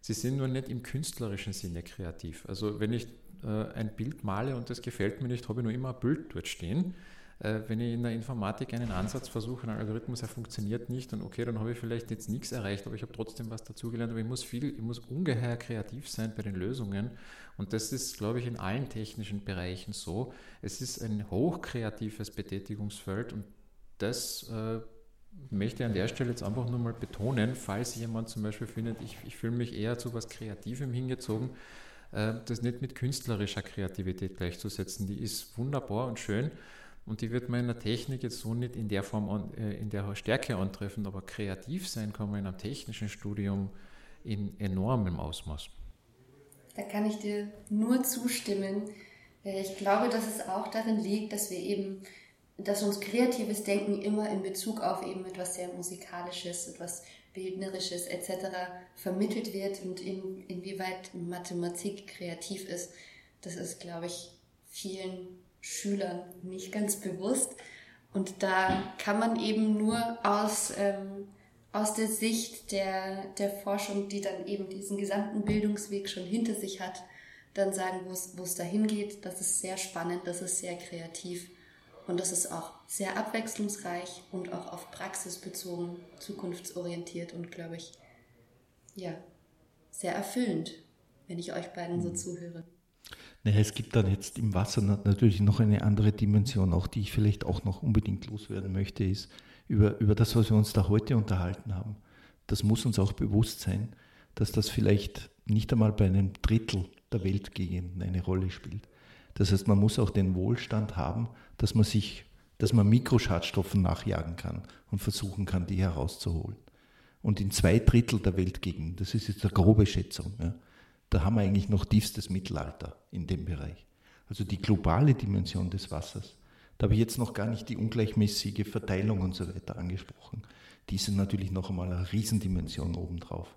Sie sind nur nicht im künstlerischen Sinne kreativ. Also wenn ich äh, ein Bild male und das gefällt mir nicht, habe ich nur immer ein Bild dort stehen. Äh, wenn ich in der Informatik einen Ansatz versuche, einen Algorithmus, er funktioniert nicht, dann okay, dann habe ich vielleicht jetzt nichts erreicht, aber ich habe trotzdem was dazugelernt. Aber ich muss viel, ich muss ungeheuer kreativ sein bei den Lösungen. Und das ist, glaube ich, in allen technischen Bereichen so. Es ist ein hochkreatives Betätigungsfeld und das äh, möchte an der Stelle jetzt einfach nur mal betonen, falls jemand zum Beispiel findet, ich, ich fühle mich eher zu was Kreativem hingezogen, äh, das nicht mit künstlerischer Kreativität gleichzusetzen. Die ist wunderbar und schön und die wird man in der Technik jetzt so nicht in der Form, an, äh, in der Stärke antreffen, aber kreativ sein kann man in einem technischen Studium in enormem Ausmaß. Da kann ich dir nur zustimmen. Äh, ich glaube, dass es auch darin liegt, dass wir eben, dass uns kreatives Denken immer in Bezug auf eben etwas sehr Musikalisches, etwas Bildnerisches etc. vermittelt wird und in, inwieweit Mathematik kreativ ist, das ist, glaube ich, vielen Schülern nicht ganz bewusst. Und da kann man eben nur aus, ähm, aus der Sicht der, der Forschung, die dann eben diesen gesamten Bildungsweg schon hinter sich hat, dann sagen, wo es dahin geht. Das ist sehr spannend, das ist sehr kreativ und das ist auch sehr abwechslungsreich und auch auf Praxis bezogen, zukunftsorientiert und glaube ich, ja, sehr erfüllend, wenn ich euch beiden so mhm. zuhöre. Naja, es gibt dann jetzt im Wasser natürlich noch eine andere Dimension, auch die ich vielleicht auch noch unbedingt loswerden möchte, ist über, über das, was wir uns da heute unterhalten haben. Das muss uns auch bewusst sein, dass das vielleicht nicht einmal bei einem Drittel der Weltgegenden eine Rolle spielt. Das heißt, man muss auch den Wohlstand haben, dass man sich, dass man Mikroschadstoffen nachjagen kann und versuchen kann, die herauszuholen. Und in zwei Drittel der Weltgegenden, das ist jetzt eine grobe Schätzung, ja, da haben wir eigentlich noch tiefstes Mittelalter in dem Bereich. Also die globale Dimension des Wassers. Da habe ich jetzt noch gar nicht die ungleichmäßige Verteilung und so weiter angesprochen. Die sind natürlich noch einmal eine Riesendimension obendrauf.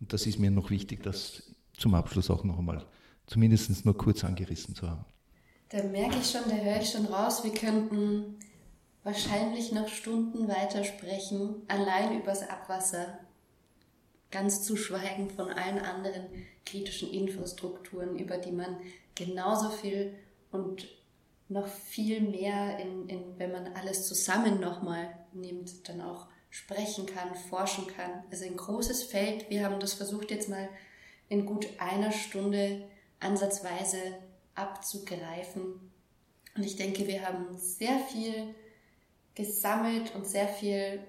Und das ist mir noch wichtig, das zum Abschluss auch noch einmal zumindest nur kurz angerissen zu haben. Da merke ich schon, da höre ich schon raus, wir könnten wahrscheinlich noch Stunden weiter sprechen, allein übers Abwasser ganz zu schweigen von allen anderen kritischen Infrastrukturen, über die man genauso viel und noch viel mehr, in, in, wenn man alles zusammen nochmal nimmt, dann auch sprechen kann, forschen kann. Also ein großes Feld. Wir haben das versucht jetzt mal in gut einer Stunde ansatzweise abzugreifen. Und ich denke, wir haben sehr viel gesammelt und sehr viel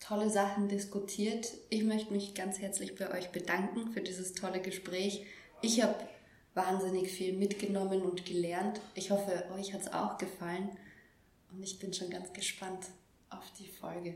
tolle Sachen diskutiert. Ich möchte mich ganz herzlich bei euch bedanken für dieses tolle Gespräch. Ich habe wahnsinnig viel mitgenommen und gelernt. Ich hoffe, euch hat es auch gefallen. Und ich bin schon ganz gespannt auf die Folge.